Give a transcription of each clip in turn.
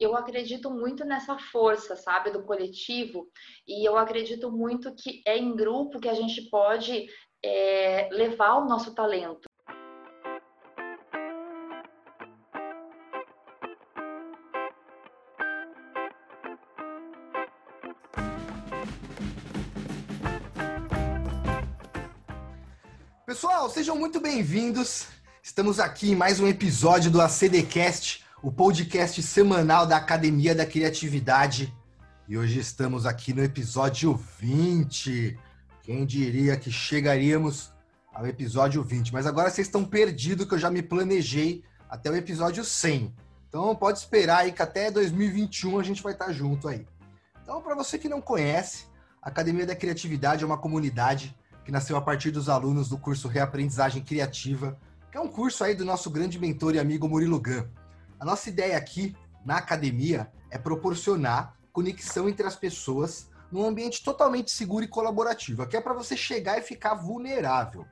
eu acredito muito nessa força, sabe, do coletivo, e eu acredito muito que é em grupo que a gente pode é, levar o nosso talento. Pessoal, sejam muito bem-vindos. Estamos aqui em mais um episódio do ACDcast o podcast semanal da Academia da Criatividade. E hoje estamos aqui no episódio 20. Quem diria que chegaríamos ao episódio 20? Mas agora vocês estão perdidos que eu já me planejei até o episódio 100. Então pode esperar aí que até 2021 a gente vai estar junto aí. Então, para você que não conhece, a Academia da Criatividade é uma comunidade que nasceu a partir dos alunos do curso Reaprendizagem Criativa, que é um curso aí do nosso grande mentor e amigo Murilo Gun. A nossa ideia aqui na academia é proporcionar conexão entre as pessoas num ambiente totalmente seguro e colaborativo. Aqui é para você chegar e ficar vulnerável.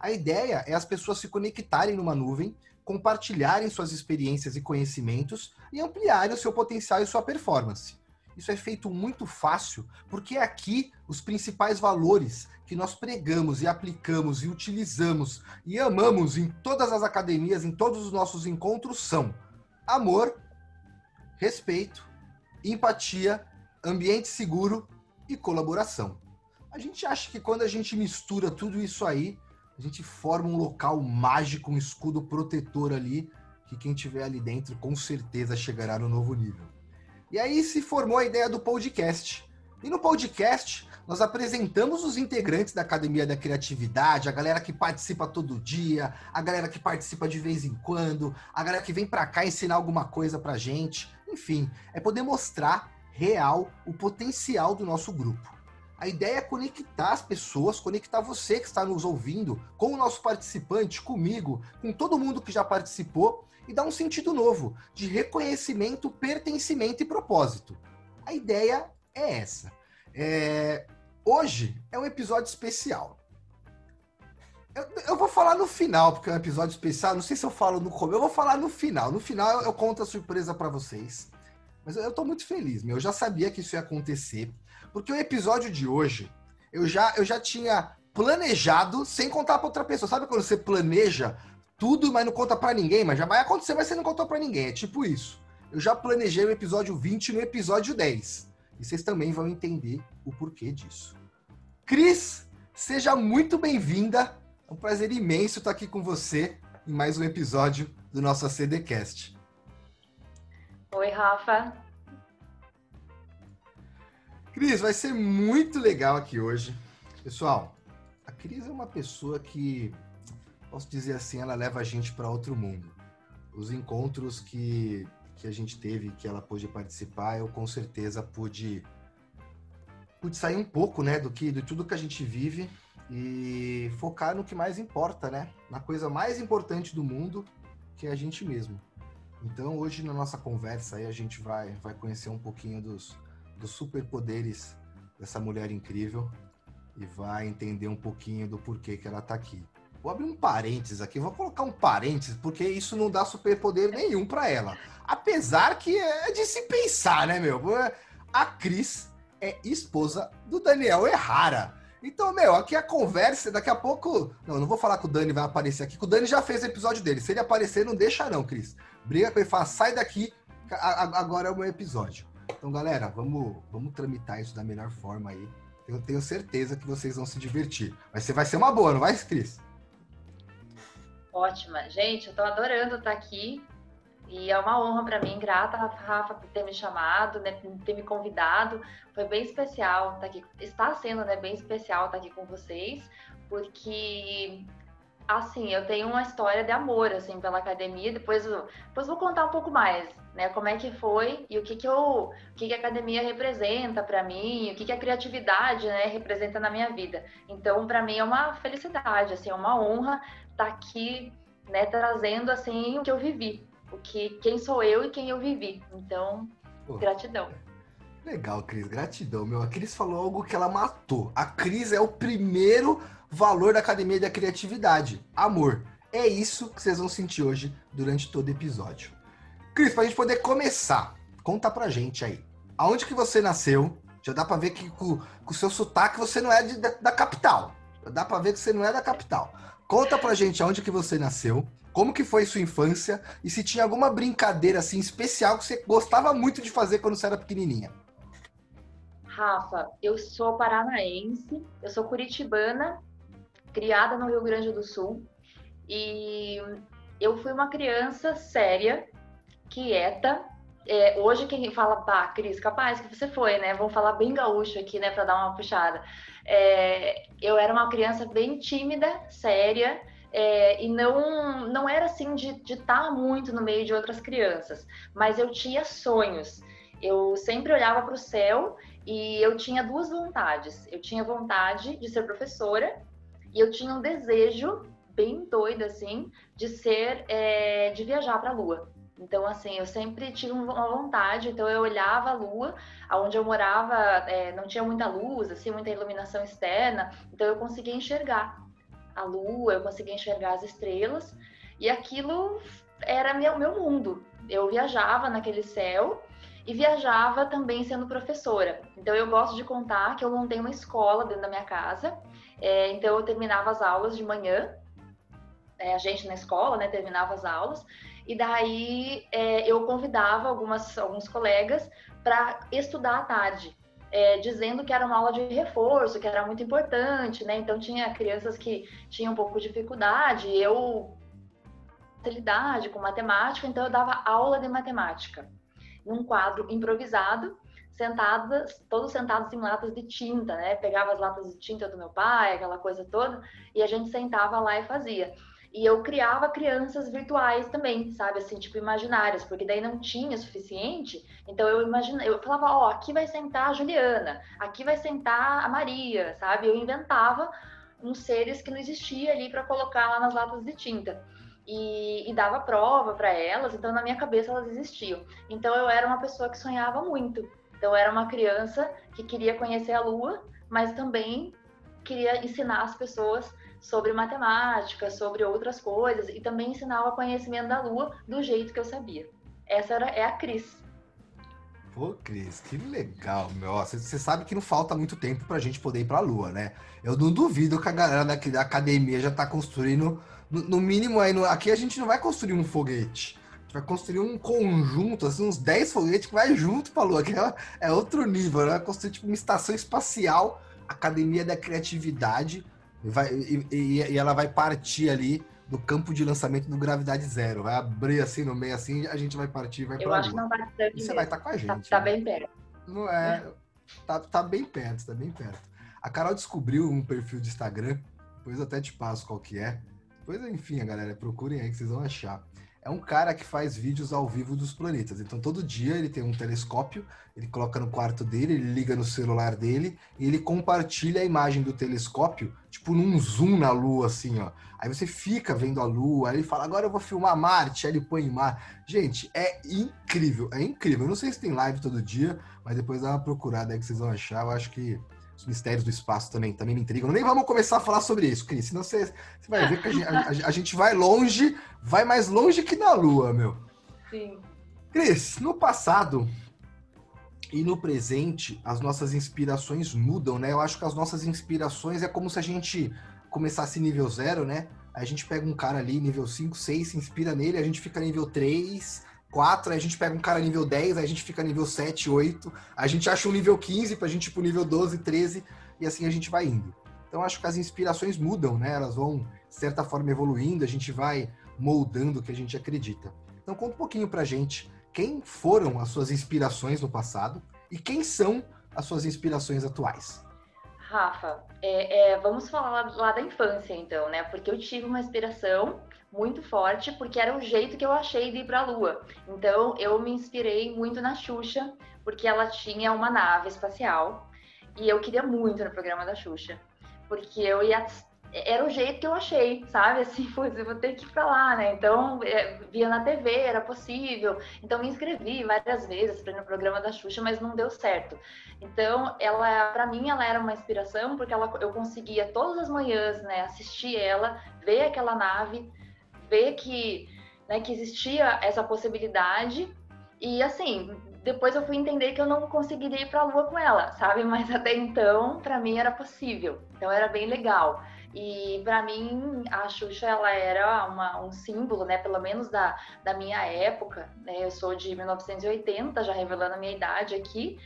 A ideia é as pessoas se conectarem numa nuvem, compartilharem suas experiências e conhecimentos e ampliarem o seu potencial e sua performance. Isso é feito muito fácil porque aqui os principais valores que nós pregamos e aplicamos e utilizamos e amamos em todas as academias, em todos os nossos encontros são amor, respeito, empatia, ambiente seguro e colaboração. A gente acha que quando a gente mistura tudo isso aí, a gente forma um local mágico, um escudo protetor ali, que quem tiver ali dentro com certeza chegará no novo nível. E aí se formou a ideia do podcast. E no podcast, nós apresentamos os integrantes da Academia da Criatividade, a galera que participa todo dia, a galera que participa de vez em quando, a galera que vem para cá ensinar alguma coisa pra gente. Enfim, é poder mostrar real o potencial do nosso grupo. A ideia é conectar as pessoas, conectar você que está nos ouvindo com o nosso participante, comigo, com todo mundo que já participou e dar um sentido novo de reconhecimento, pertencimento e propósito. A ideia é essa. É, Hoje é um episódio especial. Eu, eu, vou falar no final, porque é um episódio especial. Não sei se eu falo no começo, eu vou falar no final. No final eu, eu conto a surpresa para vocês. Mas eu, eu tô muito feliz, meu. Eu já sabia que isso ia acontecer. Porque o episódio de hoje, eu já, eu já tinha planejado sem contar para outra pessoa. Sabe quando você planeja tudo, mas não conta para ninguém? Mas já vai acontecer, mas você não contou para ninguém. É tipo isso. Eu já planejei o episódio 20 no episódio 10. E vocês também vão entender o porquê disso. Cris, seja muito bem-vinda. É um prazer imenso estar aqui com você em mais um episódio do nosso ACDcast. Oi, Rafa. Cris, vai ser muito legal aqui hoje. Pessoal, a Cris é uma pessoa que, posso dizer assim, ela leva a gente para outro mundo. Os encontros que que a gente teve, que ela pôde participar, eu com certeza pude, pude sair um pouco, né, do que, de tudo que a gente vive e focar no que mais importa, né, na coisa mais importante do mundo, que é a gente mesmo. Então, hoje na nossa conversa aí a gente vai, vai conhecer um pouquinho dos, dos superpoderes dessa mulher incrível e vai entender um pouquinho do porquê que ela está aqui. Vou abrir um parênteses aqui, vou colocar um parênteses, porque isso não dá superpoder nenhum para ela. Apesar que é de se pensar, né, meu? A Cris é esposa do Daniel Errara. Então, meu, aqui a conversa, daqui a pouco. Não, não vou falar que o Dani vai aparecer aqui, que o Dani já fez o episódio dele. Se ele aparecer, não deixa, não, Cris. Briga com ele, fala, sai daqui, agora é o meu episódio. Então, galera, vamos, vamos tramitar isso da melhor forma aí. Eu tenho certeza que vocês vão se divertir. Mas você vai ser uma boa, não vai, Cris? Ótima. Gente, eu tô adorando estar aqui. E é uma honra para mim, grata, Rafa, por ter me chamado, né, por ter me convidado. Foi bem especial estar aqui. Está sendo, né, bem especial estar aqui com vocês, porque assim, eu tenho uma história de amor assim pela academia. Depois, depois vou contar um pouco mais, né, como é que foi e o que que eu, o que que a academia representa para mim, o que que a criatividade, né, representa na minha vida. Então, para mim é uma felicidade, assim, é uma honra estar tá aqui, né, trazendo assim o que eu vivi, o que quem sou eu e quem eu vivi. Então, Pô, gratidão. Legal, Cris, gratidão, meu. A Cris falou algo que ela matou. A Cris é o primeiro valor da Academia da Criatividade, amor. É isso que vocês vão sentir hoje durante todo o episódio. Cris, para a gente poder começar, conta pra gente aí. Aonde que você nasceu? Já dá pra ver que com, o seu sotaque você não é de, da, da, capital. Já dá pra ver que você não é da capital. Conta pra gente aonde que você nasceu, como que foi sua infância e se tinha alguma brincadeira assim especial que você gostava muito de fazer quando você era pequenininha. Rafa, eu sou paranaense, eu sou curitibana, criada no Rio Grande do Sul e eu fui uma criança séria, quieta. É, hoje quem fala, pá, Cris, capaz que você foi, né? Vamos falar bem gaúcho aqui, né, para dar uma puxada. É, eu era uma criança bem tímida, séria, é, e não, não era assim de estar muito no meio de outras crianças, mas eu tinha sonhos. Eu sempre olhava para o céu e eu tinha duas vontades. Eu tinha vontade de ser professora e eu tinha um desejo bem doido assim de ser, é, de viajar para a Lua. Então, assim, eu sempre tive uma vontade, então eu olhava a lua, onde eu morava é, não tinha muita luz, assim, muita iluminação externa, então eu conseguia enxergar a lua, eu conseguia enxergar as estrelas, e aquilo era meu, meu mundo. Eu viajava naquele céu e viajava também sendo professora. Então eu gosto de contar que eu montei uma escola dentro da minha casa. É, então eu terminava as aulas de manhã, é, a gente na escola, né, terminava as aulas, e daí é, eu convidava algumas, alguns colegas para estudar à tarde é, dizendo que era uma aula de reforço, que era muito importante, né? Então tinha crianças que tinham um pouco de dificuldade, eu facilidade com matemática, então eu dava aula de matemática num quadro improvisado, sentadas, todos sentados em latas de tinta, né? Pegava as latas de tinta do meu pai, aquela coisa toda, e a gente sentava lá e fazia. E eu criava crianças virtuais também, sabe? Assim, tipo, imaginárias, porque daí não tinha suficiente. Então eu imaginava, eu falava, ó, oh, aqui vai sentar a Juliana, aqui vai sentar a Maria, sabe? Eu inventava uns seres que não existia ali para colocar lá nas latas de tinta. E, e dava prova para elas, então na minha cabeça elas existiam. Então eu era uma pessoa que sonhava muito. Então eu era uma criança que queria conhecer a Lua, mas também queria ensinar as pessoas sobre matemática, sobre outras coisas e também ensinava conhecimento da Lua do jeito que eu sabia. Essa era, é a Cris. Pô, Cris, que legal, meu. Você sabe que não falta muito tempo pra gente poder ir pra Lua, né? Eu não duvido que a galera daqui da academia já tá construindo, no, no mínimo aí, no, aqui a gente não vai construir um foguete. A gente vai construir um conjunto, assim, uns 10 foguetes que vai junto pra Lua, que é, é outro nível, né? Vai construir tipo uma estação espacial, Academia da Criatividade, vai, e, e, ela vai partir ali do campo de lançamento do Gravidade Zero. Vai abrir assim no meio assim, a gente vai partir e vai Eu acho que não vai ser. Você vai estar tá com a tá, gente. Tá, tá bem perto. Não é. Tá, tá bem perto, tá bem perto. A Carol descobriu um perfil de Instagram, depois eu até te passo qual que é. Depois, enfim, galera, procurem aí que vocês vão achar é um cara que faz vídeos ao vivo dos planetas. Então, todo dia ele tem um telescópio, ele coloca no quarto dele, ele liga no celular dele e ele compartilha a imagem do telescópio, tipo num zoom na Lua, assim, ó. Aí você fica vendo a Lua, aí ele fala, agora eu vou filmar Marte, aí ele põe Mar. Gente, é incrível, é incrível. Eu não sei se tem live todo dia, mas depois dá uma procurada aí que vocês vão achar. Eu acho que os mistérios do espaço também, também me intrigam. Nem vamos começar a falar sobre isso, Cris, senão você, você vai ver que a gente, a, a gente, vai longe, vai mais longe que na Lua, meu. Sim. Cris, no passado e no presente, as nossas inspirações mudam, né? Eu acho que as nossas inspirações é como se a gente começasse nível zero, né? A gente pega um cara ali, nível 5, 6, se inspira nele, a gente fica nível 3, 4, aí a gente pega um cara nível 10, aí a gente fica nível 7, 8, a gente acha um nível 15 pra gente ir pro nível 12, 13, e assim a gente vai indo. Então acho que as inspirações mudam, né? Elas vão, de certa forma, evoluindo, a gente vai moldando o que a gente acredita. Então conta um pouquinho pra gente quem foram as suas inspirações no passado e quem são as suas inspirações atuais. Rafa, é, é, vamos falar lá, lá, da infância então, né? Porque eu tive uma inspiração muito forte, porque era o jeito que eu achei de ir para a Lua. Então eu me inspirei muito na Xuxa, porque ela tinha uma nave espacial e eu queria muito no programa da Xuxa, porque eu ia era o jeito que eu achei, sabe? Assim, putz, eu vou ter que ir pra lá, né? Então, é, via na TV, era possível. Então, me inscrevi várias vezes para no programa da Xuxa, mas não deu certo. Então, ela, para mim, ela era uma inspiração, porque ela, eu conseguia todas as manhãs, né, assistir ela, ver aquela nave, ver que, né, que existia essa possibilidade. E, assim, depois eu fui entender que eu não conseguiria ir para a lua com ela, sabe? Mas até então, para mim era possível. Então era bem legal. E para mim, a Xuxa ela era uma, um símbolo, né, pelo menos da, da minha época. Né? Eu sou de 1980, já revelando a minha idade aqui.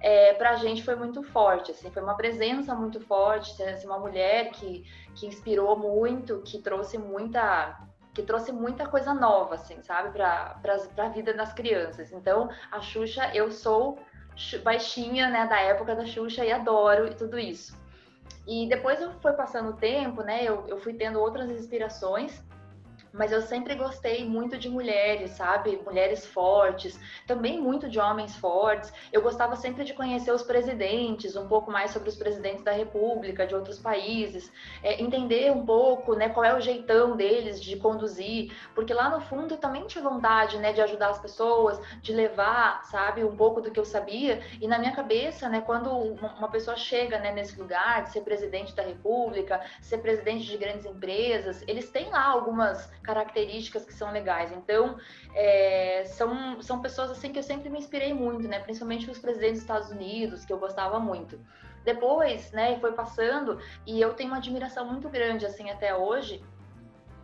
É, para a gente foi muito forte, assim, foi uma presença muito forte, assim, uma mulher que, que inspirou muito, que trouxe muita que trouxe muita coisa nova, assim, sabe, para a vida das crianças. Então, a Xuxa, eu sou baixinha, né, da época da Xuxa e adoro tudo isso. E depois eu fui passando o tempo, né, eu, eu fui tendo outras inspirações mas eu sempre gostei muito de mulheres, sabe? Mulheres fortes, também muito de homens fortes. Eu gostava sempre de conhecer os presidentes, um pouco mais sobre os presidentes da República, de outros países, é, entender um pouco, né, qual é o jeitão deles de conduzir, porque lá no fundo eu também tinha vontade, né, de ajudar as pessoas, de levar, sabe, um pouco do que eu sabia. E na minha cabeça, né, quando uma pessoa chega, né, nesse lugar de ser presidente da República, ser presidente de grandes empresas, eles têm lá algumas características que são legais. Então, é, são, são pessoas assim que eu sempre me inspirei muito, né? Principalmente os presidentes dos Estados Unidos, que eu gostava muito. Depois, né, foi passando e eu tenho uma admiração muito grande, assim, até hoje,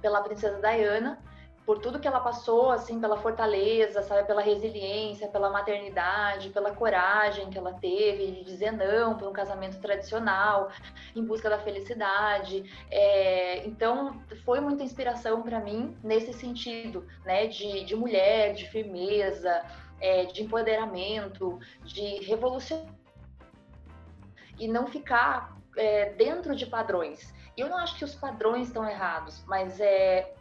pela princesa Diana, por tudo que ela passou, assim, pela fortaleza, sabe, pela resiliência, pela maternidade, pela coragem que ela teve de dizer não para um casamento tradicional, em busca da felicidade. É, então, foi muita inspiração para mim nesse sentido, né, de, de mulher, de firmeza, é, de empoderamento, de revolução e não ficar é, dentro de padrões. Eu não acho que os padrões estão errados, mas é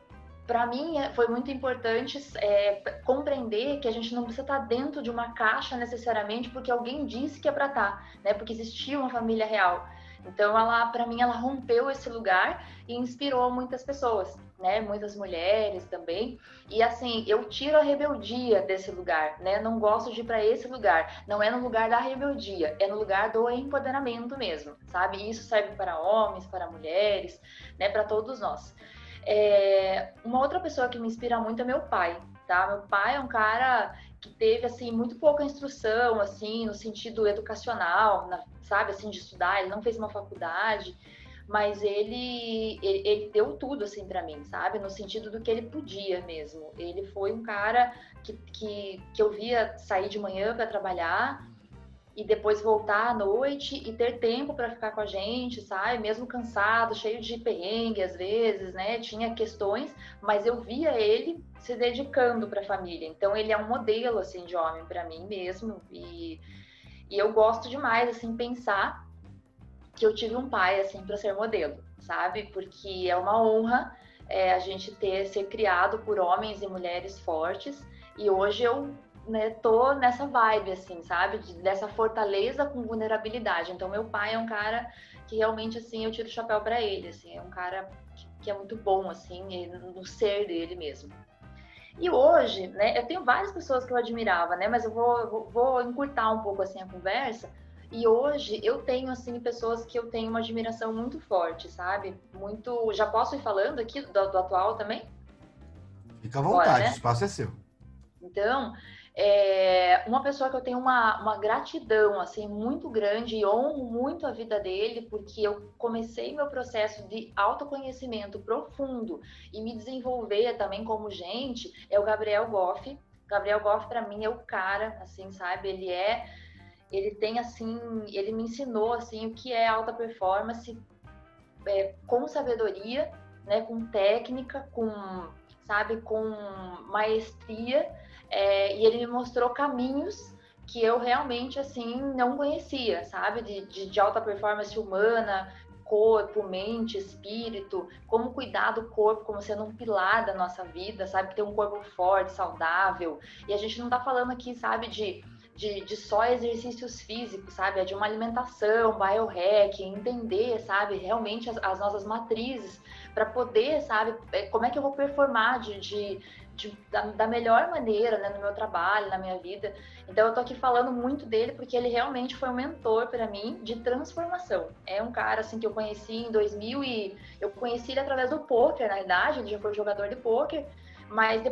para mim é, foi muito importante é, compreender que a gente não precisa estar dentro de uma caixa necessariamente porque alguém disse que é para estar, tá, né? Porque existia uma família real. Então ela, para mim, ela rompeu esse lugar e inspirou muitas pessoas, né? Muitas mulheres também. E assim, eu tiro a rebeldia desse lugar, né? Não gosto de ir para esse lugar. Não é no lugar da rebeldia, é no lugar do empoderamento mesmo, sabe? E isso serve para homens, para mulheres, né? Para todos nós. É, uma outra pessoa que me inspira muito é meu pai, tá? Meu pai é um cara que teve assim muito pouca instrução assim no sentido educacional, na, sabe, assim de estudar, ele não fez uma faculdade, mas ele ele, ele deu tudo assim para mim, sabe, no sentido do que ele podia mesmo. Ele foi um cara que, que, que eu via sair de manhã para trabalhar e depois voltar à noite e ter tempo para ficar com a gente, sabe? Mesmo cansado, cheio de perrengue às vezes, né? Tinha questões, mas eu via ele se dedicando para a família. Então ele é um modelo assim de homem para mim mesmo e, e eu gosto demais assim pensar que eu tive um pai assim para ser modelo, sabe? Porque é uma honra é, a gente ter ser criado por homens e mulheres fortes. E hoje eu né, tô nessa vibe, assim, sabe? De, dessa fortaleza com vulnerabilidade. Então, meu pai é um cara que realmente, assim, eu tiro o chapéu para ele, assim, é um cara que, que, é muito bom, assim, no ser dele mesmo. E hoje, né, eu tenho várias pessoas que eu admirava, né, mas eu vou, vou, vou encurtar um pouco, assim, a conversa. E hoje eu tenho, assim, pessoas que eu tenho uma admiração muito forte, sabe? Muito. Já posso ir falando aqui do, do atual também? Fica à vontade, Bora, né? o espaço é seu. Então, é uma pessoa que eu tenho uma, uma gratidão assim muito grande e honro muito a vida dele porque eu comecei meu processo de autoconhecimento profundo e me desenvolver também como gente é o Gabriel Goff. Gabriel Goff para mim é o cara assim sabe? Ele é ele tem assim ele me ensinou assim o que é alta performance é, com sabedoria né? Com técnica com sabe? Com maestria é, e ele me mostrou caminhos que eu realmente, assim, não conhecia, sabe? De, de, de alta performance humana, corpo, mente, espírito, como cuidar do corpo como sendo um pilar da nossa vida, sabe? Ter um corpo forte, saudável. E a gente não tá falando aqui, sabe, de, de, de só exercícios físicos, sabe? É de uma alimentação, biohacking, entender, sabe, realmente as, as nossas matrizes para poder, sabe, é, como é que eu vou performar de, de de, da, da, melhor maneira, né, no meu trabalho, na minha vida. Então eu tô aqui falando muito dele porque ele realmente foi um mentor para mim de transformação. É um cara assim que eu conheci em 2000 e eu conheci ele através do poker, na verdade, ele já foi jogador de poker, mas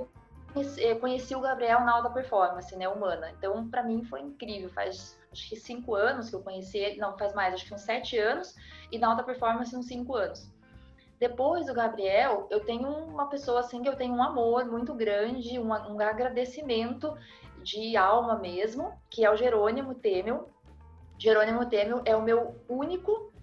conheci o Gabriel na alta performance, né, humana. Então, para mim foi incrível. Faz acho que cinco anos que eu conheci ele, não faz mais, acho que uns sete anos, e na alta performance uns cinco anos. Depois do Gabriel, eu tenho uma pessoa assim que eu tenho um amor muito grande, um, um agradecimento de alma mesmo, que é o Jerônimo Temel. Jerônimo Temel é o meu único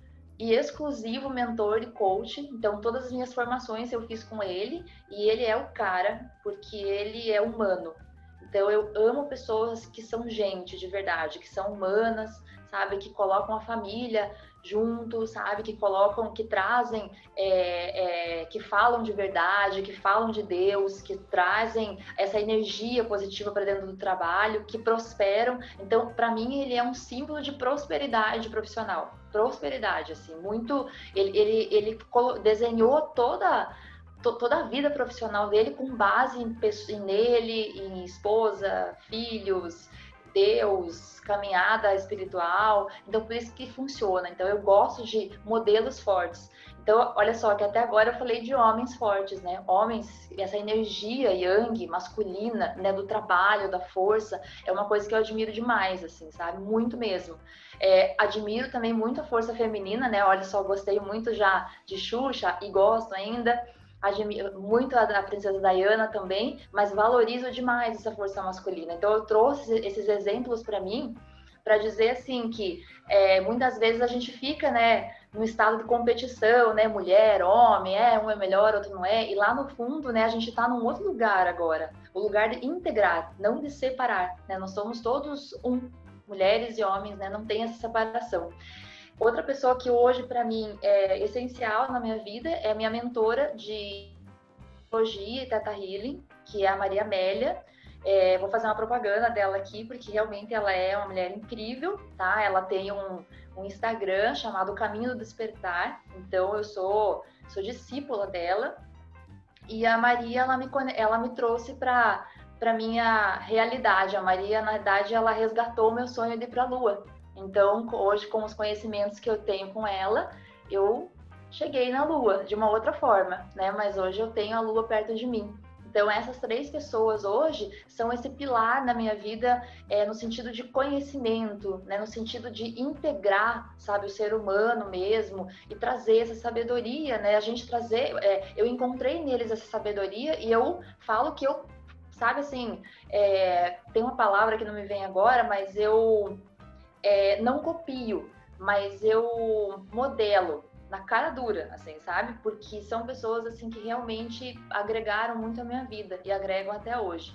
e exclusivo mentor e coach. Então, todas as minhas formações eu fiz com ele e ele é o cara, porque ele é humano. Então, eu amo pessoas que são gente de verdade, que são humanas, sabe? Que colocam a família juntos, sabe? Que colocam, que trazem, é, é, que falam de verdade, que falam de Deus, que trazem essa energia positiva para dentro do trabalho, que prosperam. Então, para mim, ele é um símbolo de prosperidade profissional. Prosperidade, assim, muito. Ele, ele, ele desenhou toda toda a vida profissional dele com base em, em nele, em esposa, filhos, Deus, caminhada espiritual. Então, por isso que funciona. Então, eu gosto de modelos fortes. Então, olha só, que até agora eu falei de homens fortes, né? Homens, essa energia yang, masculina, né? Do trabalho, da força, é uma coisa que eu admiro demais, assim, sabe? Muito mesmo. É, admiro também muito a força feminina, né? Olha só, gostei muito já de Xuxa e gosto ainda admiro muito a, a princesa Diana também, mas valorizo demais essa força masculina. Então eu trouxe esses exemplos para mim para dizer assim que é, muitas vezes a gente fica, né, no estado de competição, né, mulher, homem, é um é melhor, outro não é, e lá no fundo, né, a gente está num outro lugar agora, o lugar de integrar, não de separar, né, nós somos todos um, mulheres e homens, né, não tem essa separação. Outra pessoa que hoje, para mim, é essencial na minha vida é a minha mentora de psicologia e Teta Healing, que é a Maria Amélia. É, vou fazer uma propaganda dela aqui, porque realmente ela é uma mulher incrível, tá? Ela tem um, um Instagram chamado Caminho do Despertar, então eu sou, sou discípula dela. E a Maria, ela me, ela me trouxe para para minha realidade. A Maria, na verdade, ela resgatou meu sonho de ir para a Lua. Então, hoje, com os conhecimentos que eu tenho com ela, eu cheguei na Lua de uma outra forma, né? Mas hoje eu tenho a Lua perto de mim. Então, essas três pessoas hoje são esse pilar na minha vida é, no sentido de conhecimento, né? no sentido de integrar, sabe, o ser humano mesmo e trazer essa sabedoria, né? A gente trazer, é, eu encontrei neles essa sabedoria e eu falo que eu, sabe, assim, é, tem uma palavra que não me vem agora, mas eu é, não copio, mas eu modelo na cara dura, assim, sabe? Porque são pessoas assim que realmente agregaram muito a minha vida e agregam até hoje.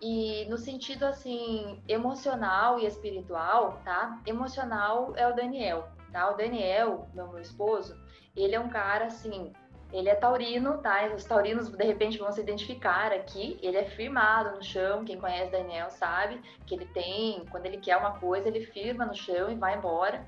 E no sentido assim emocional e espiritual, tá? Emocional é o Daniel, tá? O Daniel, meu, meu esposo, ele é um cara assim ele é taurino, tá? Os taurinos de repente vão se identificar aqui. Ele é firmado no chão. Quem conhece Daniel sabe que ele tem, quando ele quer uma coisa, ele firma no chão e vai embora.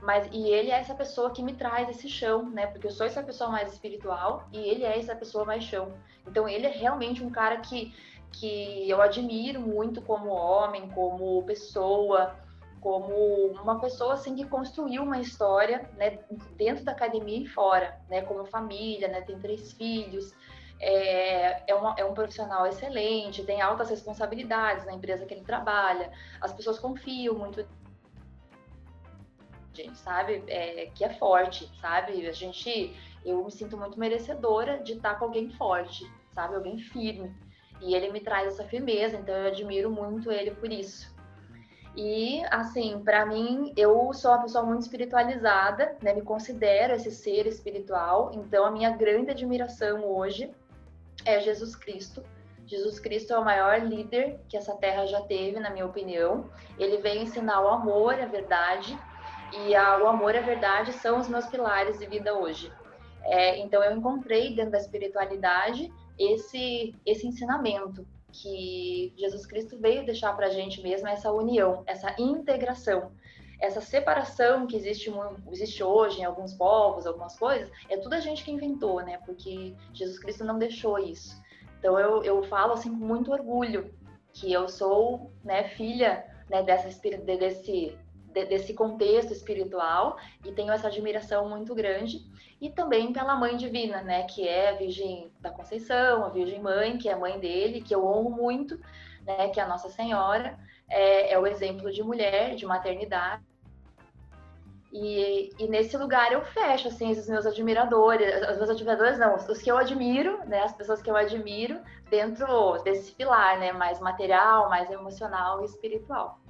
Mas e ele é essa pessoa que me traz esse chão, né? Porque eu sou essa pessoa mais espiritual e ele é essa pessoa mais chão. Então ele é realmente um cara que que eu admiro muito como homem, como pessoa como uma pessoa assim que construiu uma história né, dentro da academia e fora, né, como família, né, tem três filhos, é, é, uma, é um profissional excelente, tem altas responsabilidades na empresa que ele trabalha, as pessoas confiam muito gente, sabe? É, que é forte, sabe? A gente, eu me sinto muito merecedora de estar com alguém forte, sabe? Alguém firme. E ele me traz essa firmeza, então eu admiro muito ele por isso. E, assim, para mim, eu sou uma pessoa muito espiritualizada, né? Me considero esse ser espiritual. Então, a minha grande admiração hoje é Jesus Cristo. Jesus Cristo é o maior líder que essa terra já teve, na minha opinião. Ele veio ensinar o amor, a verdade. E a, o amor e a verdade são os meus pilares de vida hoje. É, então, eu encontrei dentro da espiritualidade esse, esse ensinamento que Jesus Cristo veio deixar para a gente mesmo essa união, essa integração. Essa separação que existe, existe hoje em alguns povos, algumas coisas, é tudo a gente que inventou, né? Porque Jesus Cristo não deixou isso. Então eu, eu falo assim com muito orgulho que eu sou né, filha né, dessa, desse, desse contexto espiritual e tenho essa admiração muito grande. E também pela Mãe Divina, né, que é a Virgem da Conceição, a Virgem Mãe, que é a mãe dele, que eu honro muito, né, que é a Nossa Senhora, é, é o exemplo de mulher, de maternidade. E, e, nesse lugar eu fecho, assim, os meus admiradores, os meus admiradores não, os que eu admiro, né, as pessoas que eu admiro dentro desse pilar, né, mais material, mais emocional e espiritual.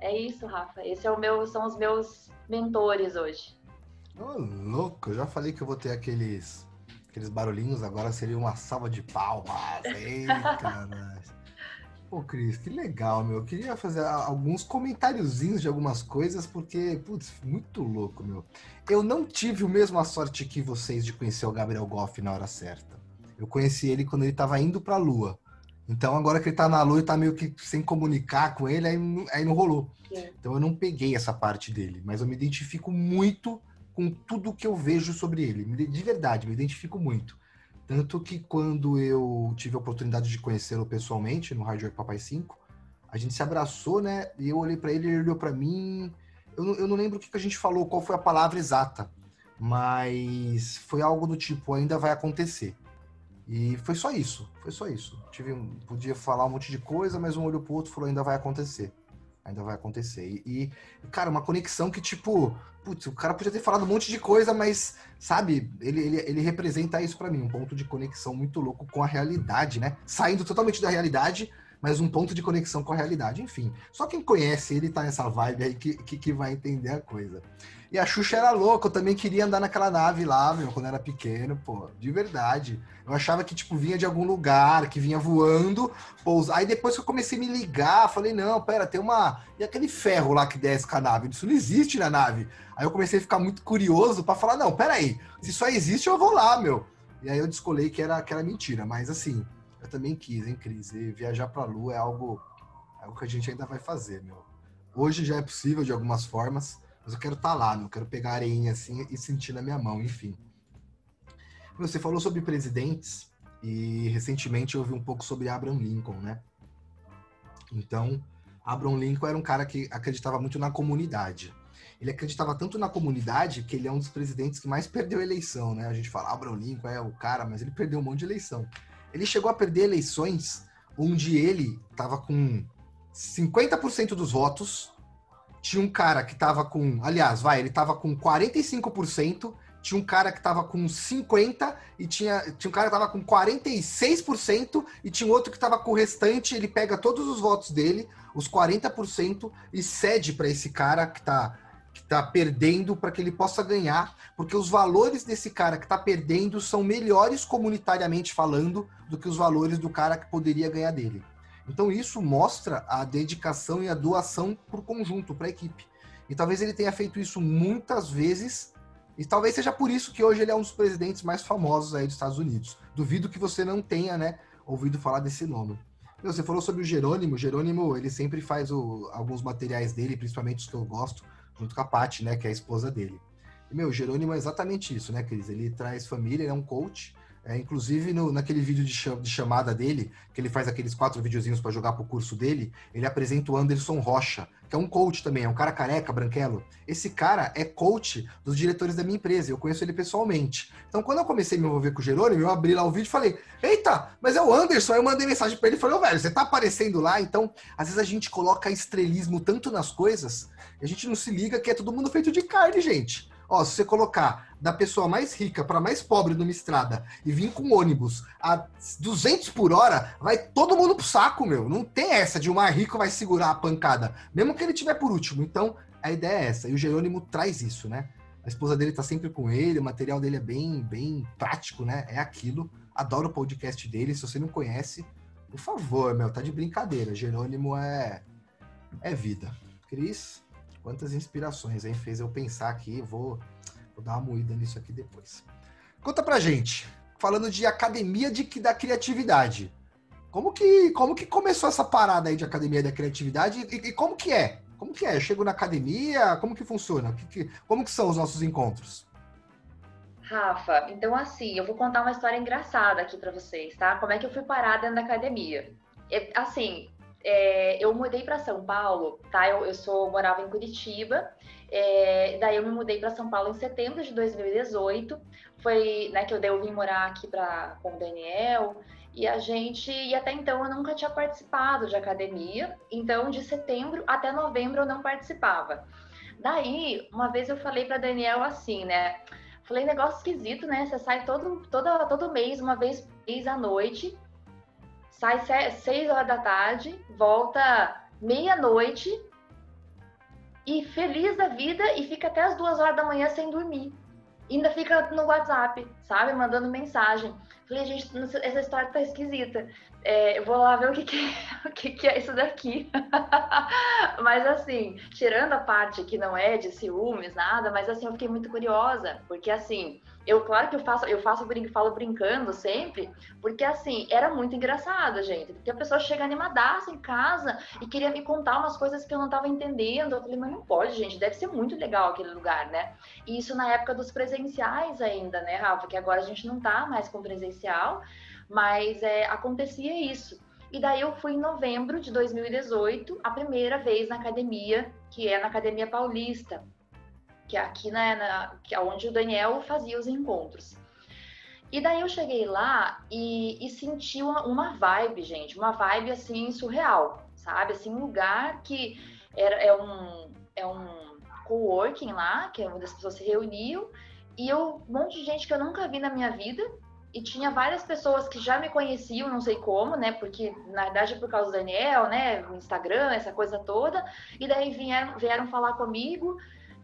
É isso, Rafa. Esse é o meu, são os meus mentores hoje. Ô, louco, eu já falei que eu vou ter aqueles, aqueles barulhinhos, agora seria uma salva de palmas. Eita, Pô, Cris, que legal, meu. Eu queria fazer alguns comentáriozinhos de algumas coisas, porque, putz, muito louco, meu. Eu não tive o mesmo a sorte que vocês de conhecer o Gabriel Goff na hora certa. Eu conheci ele quando ele estava indo para a Lua. Então, agora que ele está na Lua e tá meio que sem comunicar com ele, aí, aí não rolou. Sim. Então, eu não peguei essa parte dele. Mas eu me identifico muito com tudo que eu vejo sobre ele. De verdade, me identifico muito. Tanto que quando eu tive a oportunidade de conhecê-lo pessoalmente no Hard Rock Papai 5, a gente se abraçou, né? E eu olhei para ele, ele olhou para mim. Eu não, eu não lembro o que a gente falou, qual foi a palavra exata, mas foi algo do tipo: ainda vai acontecer. E foi só isso, foi só isso. Tive, podia falar um monte de coisa, mas um olho pro outro falou: ainda vai acontecer ainda vai acontecer. E, e, cara, uma conexão que, tipo, putz, o cara podia ter falado um monte de coisa, mas, sabe, ele, ele, ele representa isso para mim, um ponto de conexão muito louco com a realidade, né? Saindo totalmente da realidade, mas um ponto de conexão com a realidade, enfim. Só quem conhece ele tá nessa vibe aí que, que, que vai entender a coisa. E a Xuxa era louca, eu também queria andar naquela nave lá, meu, quando era pequeno, pô, de verdade. Eu achava que, tipo, vinha de algum lugar, que vinha voando, pousar. Aí depois que eu comecei a me ligar, falei, não, pera, tem uma. E aquele ferro lá que desce com a nave? Isso não existe na nave. Aí eu comecei a ficar muito curioso para falar, não, pera aí, se só existe, eu vou lá, meu. E aí eu descolei que era, que era mentira, mas assim, eu também quis, hein, Cris? E viajar pra Lua é algo, é algo que a gente ainda vai fazer, meu. Hoje já é possível de algumas formas mas eu quero estar tá lá, meu. Eu quero pegar a areinha assim e sentir na minha mão, enfim. Você falou sobre presidentes e recentemente eu ouvi um pouco sobre Abraham Lincoln, né? Então, Abraham Lincoln era um cara que acreditava muito na comunidade. Ele acreditava tanto na comunidade que ele é um dos presidentes que mais perdeu eleição, né? A gente fala, Abraham Lincoln é o cara, mas ele perdeu um monte de eleição. Ele chegou a perder eleições onde ele estava com 50% dos votos tinha um cara que tava com, aliás, vai, ele tava com 45%, tinha um cara que tava com 50 e tinha, tinha um cara que tava com 46% e tinha outro que tava com o restante, ele pega todos os votos dele, os 40% e cede para esse cara que tá que tá perdendo para que ele possa ganhar, porque os valores desse cara que tá perdendo são melhores comunitariamente falando do que os valores do cara que poderia ganhar dele. Então isso mostra a dedicação e a doação por conjunto, para a equipe. E talvez ele tenha feito isso muitas vezes, e talvez seja por isso que hoje ele é um dos presidentes mais famosos aí dos Estados Unidos. Duvido que você não tenha, né, ouvido falar desse nome. Você falou sobre o Jerônimo. O Jerônimo, ele sempre faz o, alguns materiais dele, principalmente os que eu gosto, junto com a Paty, né, que é a esposa dele. E, meu, o Jerônimo é exatamente isso, né, Cris? Ele traz família, ele é um coach, é, inclusive, no, naquele vídeo de, de, chamada dele, que ele faz aqueles quatro videozinhos para jogar pro curso dele, ele apresenta o Anderson Rocha, que é um coach também, é um cara careca, branquelo. Esse cara é coach dos diretores da minha empresa, eu conheço ele pessoalmente. Então, quando eu comecei a me envolver com o Jerônimo, eu abri lá o vídeo e falei, eita, mas é o Anderson. Aí eu mandei mensagem para ele e falei, ô, velho, você tá aparecendo lá? Então, às vezes a gente coloca estrelismo tanto nas coisas, e a gente não se liga que é todo mundo feito de carne, gente. Ó, se você colocar da pessoa mais rica para mais pobre numa estrada e vir com ônibus a 200 por hora, vai todo mundo pro saco, meu. Não tem essa de o mais rico vai segurar a pancada, mesmo que ele tiver por último. Então, a ideia é essa. E o Jerônimo traz isso, né? A esposa dele tá sempre com ele, o material dele é bem, bem prático, né? É aquilo. Adoro o podcast dele. Se você não conhece, por favor, meu, tá de brincadeira. Jerônimo é é vida. Cris? Quantas inspirações, hein? Fez eu pensar aqui, vou, vou dar uma moída nisso aqui depois. Conta pra gente, falando de academia de, da criatividade. Como que, como que começou essa parada aí de academia da criatividade e, e como que é? Como que é? Eu chego na academia, como que funciona? Que, que, como que são os nossos encontros? Rafa, então assim, eu vou contar uma história engraçada aqui para vocês, tá? Como é que eu fui parada na academia? assim, é, eu mudei para São Paulo, tá? Eu, eu sou morava em Curitiba, é, daí eu me mudei para São Paulo em setembro de 2018. Foi, né, que eu, eu vim morar aqui para com o Daniel. E a gente, e até então eu nunca tinha participado de academia, então de setembro até novembro eu não participava. Daí, uma vez eu falei para Daniel assim, né? Falei, negócio esquisito, né? Você sai todo, todo, todo mês, uma vez mês à noite, sai seis horas da tarde, volta meia-noite e feliz da vida e fica até as duas horas da manhã sem dormir. ainda fica no WhatsApp, sabe? Mandando mensagem. Falei, gente, essa história tá esquisita. É, eu vou lá ver o que, que, é, o que, que é isso daqui. mas assim, tirando a parte que não é de ciúmes, nada, mas assim, eu fiquei muito curiosa, porque assim, eu, claro que eu faço, eu faço brin falo brincando sempre, porque assim, era muito engraçado, gente. Porque a pessoa chega animadaça em casa e queria me contar umas coisas que eu não tava entendendo. Eu falei, mas não pode, gente, deve ser muito legal aquele lugar, né? E isso na época dos presenciais ainda, né, Rafa? Que agora a gente não tá mais com presencial, mas é, acontecia isso. E daí eu fui em novembro de 2018, a primeira vez na academia, que é na Academia Paulista que é aqui né, na, que é onde o Daniel fazia os encontros. E daí eu cheguei lá e, e senti uma, uma, vibe, gente, uma vibe assim surreal, sabe? Assim, um lugar que era, é um, é um coworking lá, que é onde as pessoas se reuniam, e eu, um monte de gente que eu nunca vi na minha vida, e tinha várias pessoas que já me conheciam, não sei como, né? Porque na verdade é por causa do Daniel, né? Instagram, essa coisa toda. E daí vieram, vieram falar comigo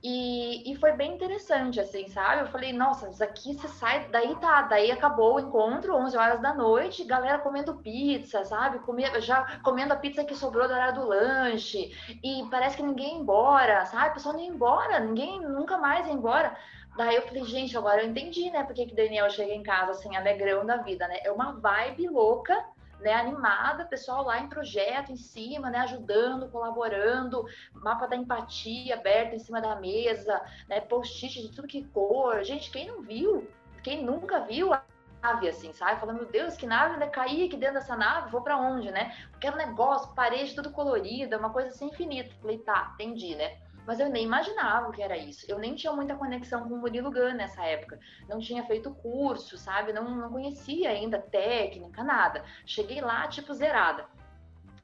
e, e foi bem interessante, assim, sabe? Eu falei, nossa, isso aqui você sai, daí tá, daí acabou o encontro, 11 horas da noite, galera comendo pizza, sabe? Comia, já comendo a pizza que sobrou da hora do lanche, e parece que ninguém ia embora, sabe? O pessoal não ia embora, ninguém nunca mais ia embora. Daí eu falei, gente, agora eu entendi, né? Porque que Daniel chega em casa assim, alegrão da vida, né? É uma vibe louca né, animada, pessoal lá em projeto, em cima, né, ajudando, colaborando, mapa da empatia aberto em cima da mesa, né, post-it de tudo que cor. Gente, quem não viu, quem nunca viu a nave, assim, sabe? Falando, meu Deus, que nave ainda caí aqui dentro dessa nave, vou para onde, né? Quero negócio, parede tudo colorida, uma coisa assim infinita. Falei, tá, entendi, né? Mas eu nem imaginava que era isso. Eu nem tinha muita conexão com o Murilo Gun nessa época. Não tinha feito curso, sabe? Não, não conhecia ainda técnica, nada. Cheguei lá, tipo, zerada.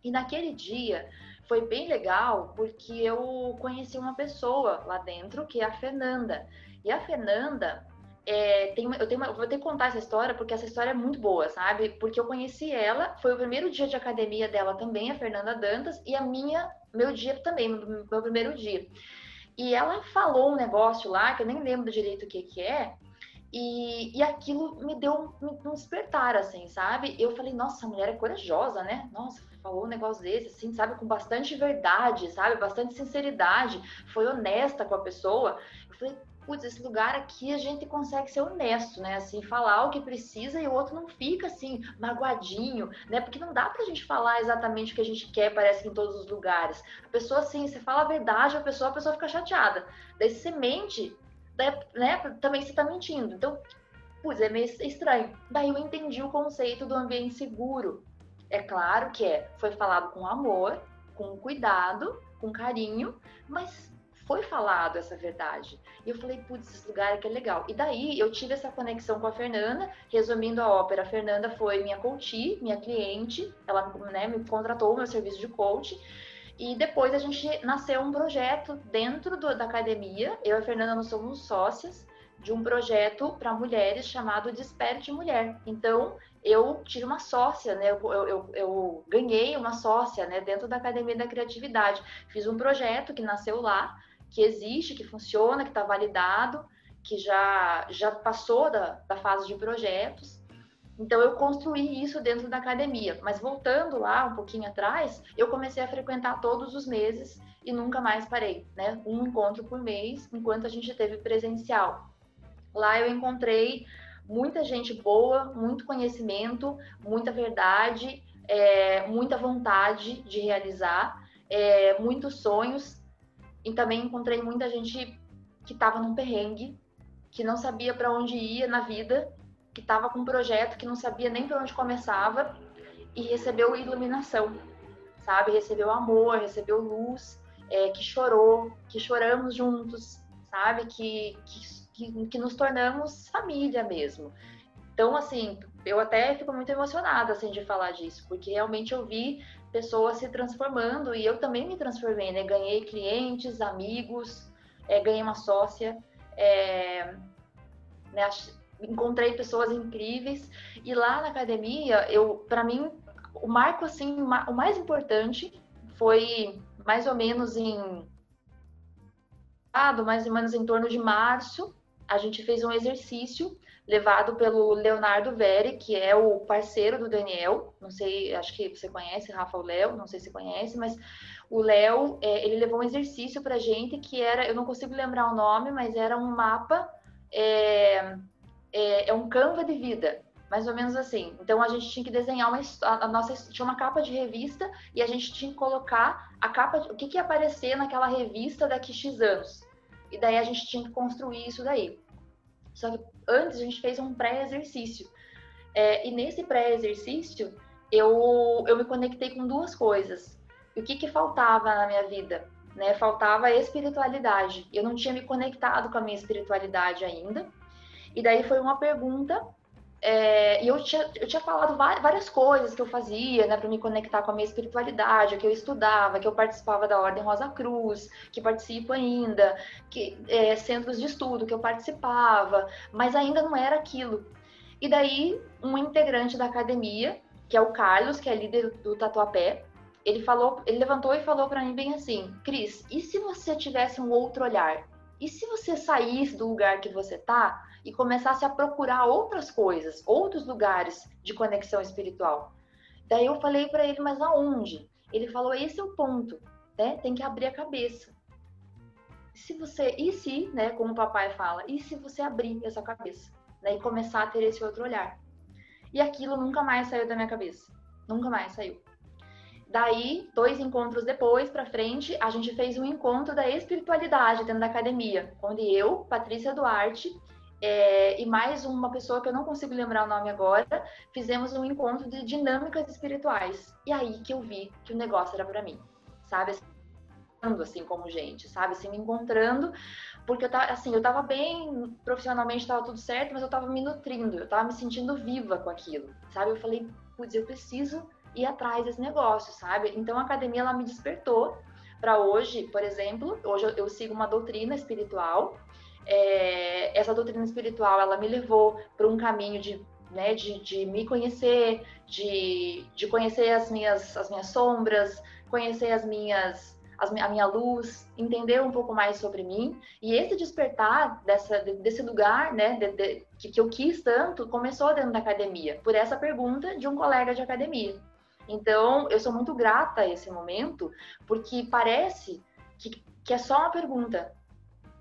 E naquele dia foi bem legal porque eu conheci uma pessoa lá dentro, que é a Fernanda. E a Fernanda, é, tem, eu, tenho eu vou ter que contar essa história porque essa história é muito boa, sabe? Porque eu conheci ela, foi o primeiro dia de academia dela também, a Fernanda Dantas, e a minha, meu dia também, meu primeiro dia. E ela falou um negócio lá, que eu nem lembro direito o que que é, e, e aquilo me deu um, um despertar, assim, sabe? Eu falei, nossa, a mulher é corajosa, né? Nossa, falou um negócio desse, assim, sabe? Com bastante verdade, sabe? Bastante sinceridade, foi honesta com a pessoa. Eu falei, putz, esse lugar aqui a gente consegue ser honesto, né? Assim, falar o que precisa e o outro não fica assim, magoadinho, né? Porque não dá pra gente falar exatamente o que a gente quer, parece que em todos os lugares. A pessoa, assim, você fala a verdade, a pessoa, a pessoa fica chateada. Daí você mente, né? Também você tá mentindo. Então, putz, é meio estranho. Daí eu entendi o conceito do ambiente seguro. É claro que é, foi falado com amor, com cuidado, com carinho, mas foi falado essa verdade. E eu falei, putz, esse lugar aqui é legal. E daí eu tive essa conexão com a Fernanda, resumindo a ópera, a Fernanda foi minha coach, minha cliente, ela né, me contratou o meu serviço de coach. E depois a gente nasceu um projeto dentro do, da academia, eu e a Fernanda nós somos sócias de um projeto para mulheres chamado Desperte Mulher. Então, eu tive uma sócia, né? Eu, eu, eu, ganhei uma sócia né? dentro da Academia da Criatividade. Fiz um projeto que nasceu lá, que existe, que funciona, que está validado, que já, já passou da, da fase de projetos. Então, eu construí isso dentro da academia. Mas voltando lá um pouquinho atrás, eu comecei a frequentar todos os meses e nunca mais parei, né? Um encontro por mês, enquanto a gente teve presencial. Lá eu encontrei muita gente boa, muito conhecimento, muita verdade, é, muita vontade de realizar, é, muitos sonhos e também encontrei muita gente que estava num perrengue, que não sabia para onde ia na vida, que estava com um projeto que não sabia nem para onde começava e recebeu iluminação. sabe? Recebeu amor, recebeu luz, é, que chorou, que choramos juntos, sabe? Que, que, que, nos tornamos família mesmo. Então, assim, eu até fico muito emocionada, assim, de falar disso, porque realmente eu vi pessoas se transformando e eu também me transformei, né? Ganhei clientes, amigos, é, ganhei uma sócia, é, né? encontrei pessoas incríveis e lá na academia, eu, para mim, o marco assim, o mais importante foi mais ou menos em mais ou menos em torno de março, a gente fez um exercício levado pelo Leonardo Veri, que é o parceiro do Daniel. Não sei, acho que você conhece, Rafa o Léo, não sei se conhece, mas o Léo, é, ele levou um exercício pra gente que era, eu não consigo lembrar o nome, mas era um mapa, é, é, é um canva de vida mais ou menos assim. Então a gente tinha que desenhar uma a nossa tinha uma capa de revista e a gente tinha que colocar a capa o que, que ia aparecer naquela revista daqui x anos. E daí a gente tinha que construir isso daí. Só que antes a gente fez um pré-exercício. É, e nesse pré-exercício eu eu me conectei com duas coisas. E o que que faltava na minha vida? Né? Faltava espiritualidade. Eu não tinha me conectado com a minha espiritualidade ainda. E daí foi uma pergunta é, e eu tinha, eu tinha falado várias coisas que eu fazia, né, para me conectar com a minha espiritualidade, que eu estudava, que eu participava da Ordem Rosa Cruz, que participo ainda, que é, centros de estudo que eu participava, mas ainda não era aquilo. E daí, um integrante da academia, que é o Carlos, que é líder do Tatuapé, ele falou, ele levantou e falou para mim bem assim, Cris, e se você tivesse um outro olhar? E se você saísse do lugar que você tá e começasse a procurar outras coisas, outros lugares de conexão espiritual. Daí eu falei para ele, mas aonde? Ele falou, esse é o ponto, né? Tem que abrir a cabeça. Se você, e se, né, como o papai fala, e se você abrir essa cabeça, né, e começar a ter esse outro olhar? E aquilo nunca mais saiu da minha cabeça. Nunca mais saiu. Daí, dois encontros depois, para frente, a gente fez um encontro da espiritualidade dentro da academia, onde eu, Patrícia Duarte, é, e mais uma pessoa que eu não consigo lembrar o nome agora, fizemos um encontro de dinâmicas espirituais. E aí que eu vi que o negócio era para mim, sabe? Assim como gente, sabe? Assim, me encontrando, porque eu tava, assim, eu tava bem, profissionalmente tava tudo certo, mas eu tava me nutrindo, eu tava me sentindo viva com aquilo, sabe? Eu falei, putz, eu preciso ir atrás desse negócio, sabe? Então a academia, ela me despertou para hoje, por exemplo, hoje eu, eu sigo uma doutrina espiritual, é, essa doutrina espiritual ela me levou para um caminho de, né, de, de me conhecer, de, de conhecer as minhas, as minhas sombras, conhecer as minhas as, a minha luz, entender um pouco mais sobre mim. E esse despertar dessa, desse lugar, né, de, de, que, eu quis tanto, começou dentro da academia, por essa pergunta de um colega de academia. Então, eu sou muito grata a esse momento, porque parece que, que é só uma pergunta,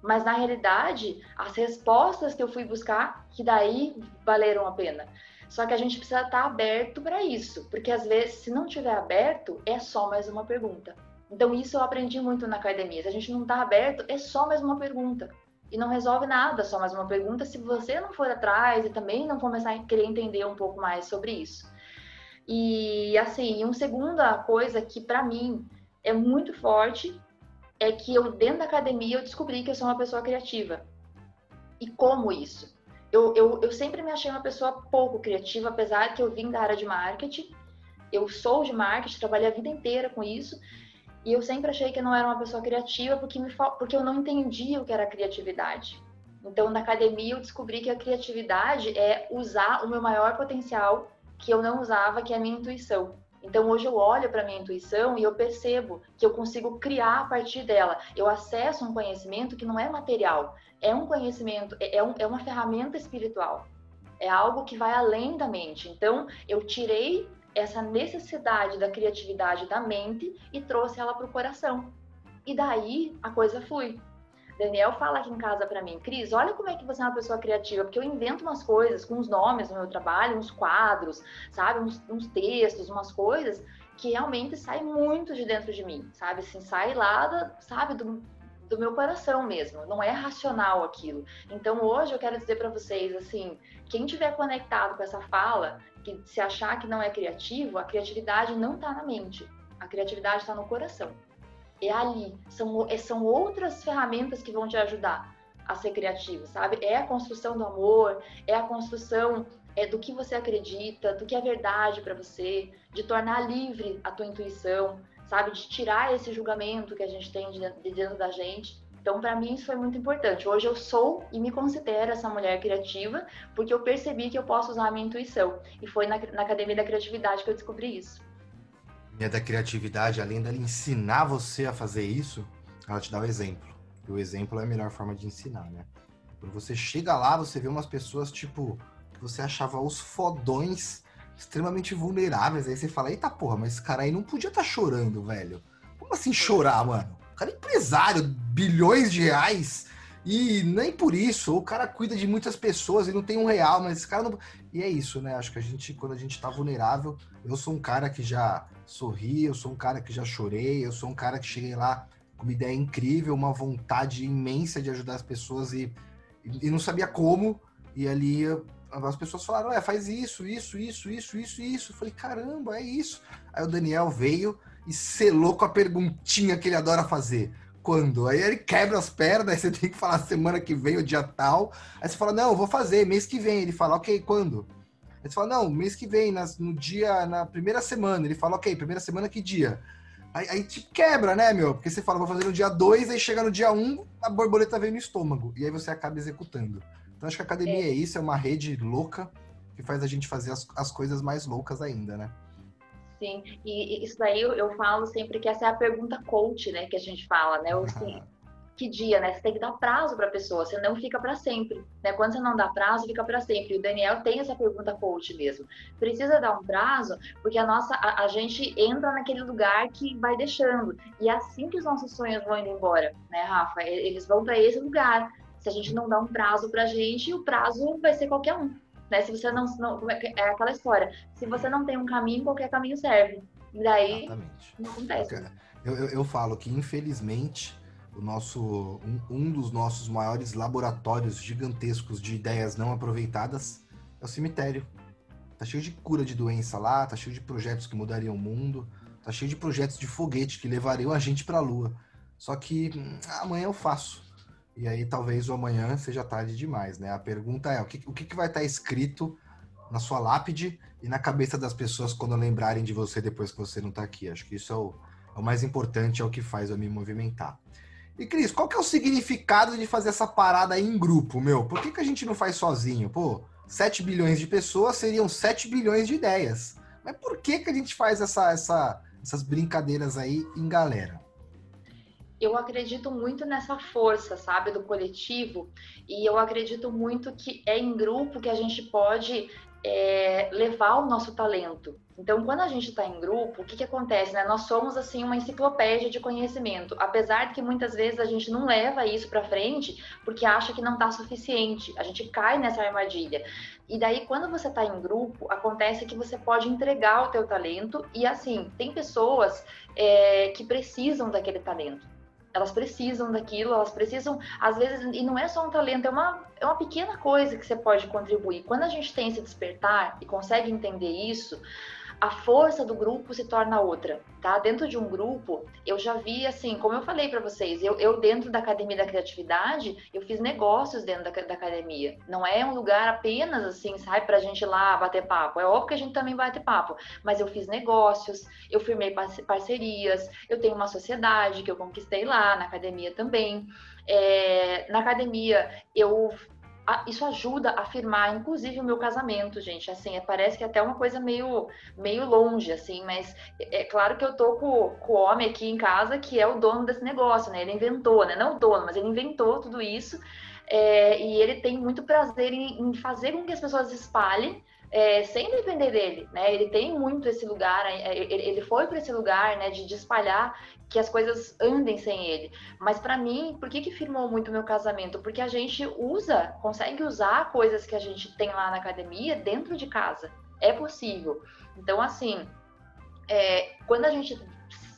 mas na realidade, as respostas que eu fui buscar, que daí valeram a pena. Só que a gente precisa estar aberto para isso, porque às vezes, se não tiver aberto, é só mais uma pergunta. Então, isso eu aprendi muito na academia. Se a gente não está aberto, é só mais uma pergunta. E não resolve nada, só mais uma pergunta, se você não for atrás e também não começar a querer entender um pouco mais sobre isso. E, assim, uma segunda coisa que, para mim, é muito forte é que eu, dentro da academia, eu descobri que eu sou uma pessoa criativa. E como isso? Eu, eu, eu sempre me achei uma pessoa pouco criativa, apesar que eu vim da área de marketing. Eu sou de marketing, trabalhei a vida inteira com isso. E eu sempre achei que eu não era uma pessoa criativa porque, me, porque eu não entendia o que era criatividade. Então, na academia, eu descobri que a criatividade é usar o meu maior potencial que eu não usava, que é a minha intuição. Então hoje eu olho para minha intuição e eu percebo que eu consigo criar a partir dela. Eu acesso um conhecimento que não é material, é um conhecimento, é, é, um, é uma ferramenta espiritual. É algo que vai além da mente. Então eu tirei essa necessidade da criatividade da mente e trouxe ela para o coração. E daí a coisa flui. Daniel fala aqui em casa para mim, Cris, olha como é que você é uma pessoa criativa, porque eu invento umas coisas com os nomes no meu trabalho, uns quadros, sabe, uns, uns textos, umas coisas que realmente saem muito de dentro de mim, sabe, assim, sai lá, da, sabe, do, do meu coração mesmo, não é racional aquilo. Então hoje eu quero dizer para vocês assim, quem tiver conectado com essa fala, que se achar que não é criativo, a criatividade não está na mente. A criatividade está no coração. É ali. São, é, são outras ferramentas que vão te ajudar a ser criativo, sabe? É a construção do amor, é a construção é, do que você acredita, do que é verdade para você, de tornar livre a tua intuição, sabe? De tirar esse julgamento que a gente tem de dentro da gente então, para mim, isso foi muito importante. Hoje eu sou e me considero essa mulher criativa, porque eu percebi que eu posso usar a minha intuição. E foi na, na Academia da Criatividade que eu descobri isso. E da criatividade, além dela ensinar você a fazer isso, ela te dá o exemplo. E o exemplo é a melhor forma de ensinar, né? Quando você chega lá, você vê umas pessoas, tipo, que você achava os fodões extremamente vulneráveis. Aí você fala, eita porra, mas esse cara aí não podia estar tá chorando, velho. Como assim chorar, mano? cara é empresário, bilhões de reais. E nem por isso, o cara cuida de muitas pessoas e não tem um real, mas esse cara não. E é isso, né? Acho que a gente, quando a gente tá vulnerável, eu sou um cara que já sorri, eu sou um cara que já chorei, eu sou um cara que cheguei lá com uma ideia incrível, uma vontade imensa de ajudar as pessoas e, e não sabia como. E ali as pessoas falaram: é, faz isso, isso, isso, isso, isso, isso. Eu falei: caramba, é isso. Aí o Daniel veio e selou com a perguntinha que ele adora fazer. Quando? Aí ele quebra as pernas, aí você tem que falar semana que vem, o dia tal. Aí você fala, não, vou fazer, mês que vem. Ele fala, ok, quando? Aí você fala, não, mês que vem, nas, no dia, na primeira semana. Ele fala, ok, primeira semana que dia? Aí, aí te quebra, né, meu? Porque você fala, vou fazer no dia 2, aí chega no dia 1, um, a borboleta vem no estômago. E aí você acaba executando. Então acho que a academia é, é isso, é uma rede louca que faz a gente fazer as, as coisas mais loucas ainda, né? Sim, e isso daí eu, eu, falo sempre que essa é a pergunta coach, né, que a gente fala, né? Assim, que dia, né? Você tem que dar prazo para a pessoa, você não fica para sempre, né? Quando você não dá prazo, fica para sempre. E o Daniel tem essa pergunta coach mesmo. Precisa dar um prazo, porque a nossa a, a, gente entra naquele lugar que vai deixando. E é assim que os nossos sonhos vão indo embora, né, Rafa? Eles vão para esse lugar. Se a gente não dá um prazo pra gente, o prazo vai ser qualquer um. Né? Se você não, não. É, é aquela história. Se você não tem um caminho, qualquer caminho serve. E daí Exatamente. não acontece. Eu, eu, eu, falo que, infelizmente, o nosso, um, um dos nossos maiores laboratórios gigantescos de ideias não aproveitadas é o cemitério. Tá cheio de cura de doença lá, tá cheio de projetos que mudariam o mundo, tá cheio de projetos de foguete que levariam a gente para a lua. Só que hum, amanhã eu faço. E aí talvez o amanhã seja tarde demais, né? A pergunta é, o que, o que vai estar escrito na sua lápide e na cabeça das pessoas quando lembrarem de você depois que você não está aqui? Acho que isso é o, é o, mais importante, é o que faz eu me movimentar. E Cris, qual que é o significado de fazer essa parada aí em grupo, meu? Por que, que a gente não faz sozinho? Pô, 7 bilhões de pessoas seriam 7 bilhões de ideias. Mas por que, que a gente faz essa, essa, essas brincadeiras aí em galera? eu acredito muito nessa força, sabe, do coletivo, e eu acredito muito que é em grupo que a gente pode é, levar o nosso talento. Então, quando a gente está em grupo, o que, que acontece? Né? Nós somos assim uma enciclopédia de conhecimento, apesar de que muitas vezes a gente não leva isso para frente porque acha que não está suficiente. A gente cai nessa armadilha. E daí, quando você está em grupo, acontece que você pode entregar o teu talento e assim tem pessoas é, que precisam daquele talento elas precisam daquilo, elas precisam, às vezes, e não é só um talento, é uma, é uma pequena coisa que você pode contribuir. Quando a gente tem esse despertar e consegue entender isso, a força do grupo se torna outra, tá? Dentro de um grupo, eu já vi, assim, como eu falei para vocês, eu, eu, dentro da Academia da Criatividade, eu fiz negócios dentro da, da academia. Não é um lugar apenas, assim, sabe, pra gente lá bater papo. É óbvio que a gente também bate papo, mas eu fiz negócios, eu firmei parcerias, eu tenho uma sociedade que eu conquistei lá, na academia também. É, na academia, eu isso ajuda a firmar, inclusive, o meu casamento, gente. Assim, é, parece que é até uma coisa meio, meio longe, assim, mas é, é claro que eu tô com, com o homem aqui em casa que é o dono desse negócio, né? Ele inventou, né? Não o dono, mas ele inventou tudo isso. É, e ele tem muito prazer em, em fazer com que as pessoas espalhem é, sem depender dele, né? Ele tem muito esse lugar, é, ele foi para esse lugar, né, de, de, espalhar que as coisas andem sem ele. Mas para mim, por que que firmou muito meu casamento? Porque a gente usa, consegue usar coisas que a gente tem lá na academia dentro de casa. É possível. Então, assim, é, quando a gente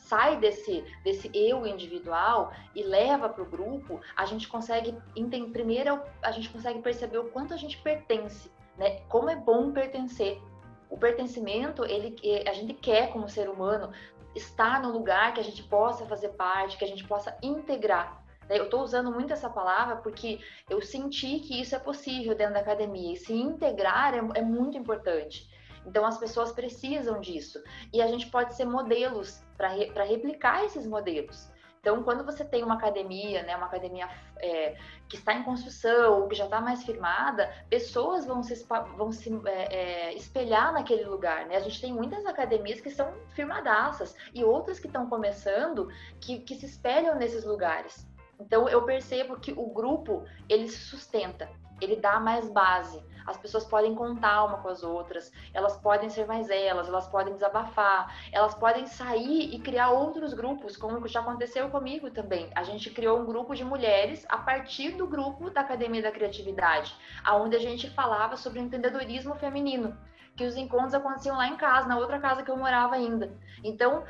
sai desse, desse eu individual e leva para o grupo, a gente consegue entender, primeiro a gente consegue perceber o quanto a gente pertence né? Como é bom pertencer. O pertencimento, ele, a gente quer como ser humano estar no lugar que a gente possa fazer parte, que a gente possa integrar. Né? Eu estou usando muito essa palavra porque eu senti que isso é possível dentro da academia. E se integrar é, é muito importante. Então as pessoas precisam disso. E a gente pode ser modelos para re, replicar esses modelos. Então, quando você tem uma academia, né, uma academia é, que está em construção ou que já está mais firmada, pessoas vão se, vão se é, é, espelhar naquele lugar. Né? A gente tem muitas academias que são firmadaças e outras que estão começando que, que se espelham nesses lugares. Então, eu percebo que o grupo ele se sustenta, ele dá mais base as pessoas podem contar uma com as outras, elas podem ser mais elas, elas podem desabafar, elas podem sair e criar outros grupos, como já aconteceu comigo também. A gente criou um grupo de mulheres a partir do grupo da Academia da Criatividade, aonde a gente falava sobre empreendedorismo feminino que os encontros aconteciam lá em casa, na outra casa que eu morava ainda. Então,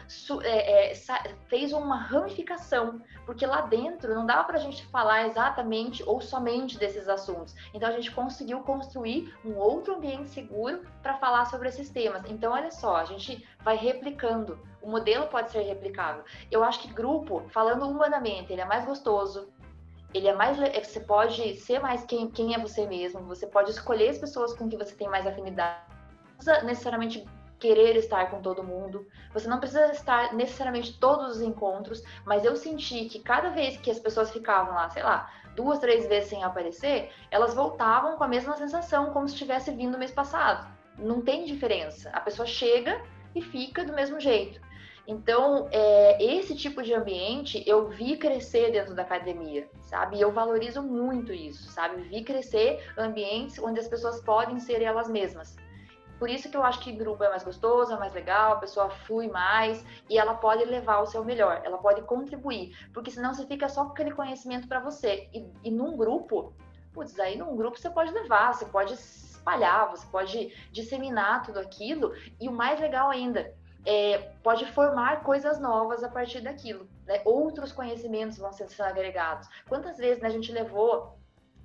é, é, fez uma ramificação, porque lá dentro não dava para a gente falar exatamente ou somente desses assuntos. Então, a gente conseguiu construir um outro ambiente seguro para falar sobre esses temas. Então, olha só, a gente vai replicando. O modelo pode ser replicável. Eu acho que grupo, falando humanamente, ele é mais gostoso, ele é mais você pode ser mais quem, quem é você mesmo você pode escolher as pessoas com que você tem mais afinidade precisa necessariamente querer estar com todo mundo, você não precisa estar necessariamente todos os encontros, mas eu senti que cada vez que as pessoas ficavam lá, sei lá, duas, três vezes sem aparecer, elas voltavam com a mesma sensação, como se tivesse vindo mês passado. Não tem diferença. A pessoa chega e fica do mesmo jeito. Então, é, esse tipo de ambiente eu vi crescer dentro da academia, sabe? E eu valorizo muito isso, sabe? Vi crescer ambientes onde as pessoas podem ser elas mesmas. Por isso que eu acho que grupo é mais gostoso, é mais legal, a pessoa flui mais e ela pode levar o seu melhor, ela pode contribuir, porque senão você fica só com aquele conhecimento para você. E, e num grupo, putz, aí num grupo você pode levar, você pode espalhar, você pode disseminar tudo aquilo e o mais legal ainda, é, pode formar coisas novas a partir daquilo. Né? Outros conhecimentos vão ser agregados. Quantas vezes né, a gente levou,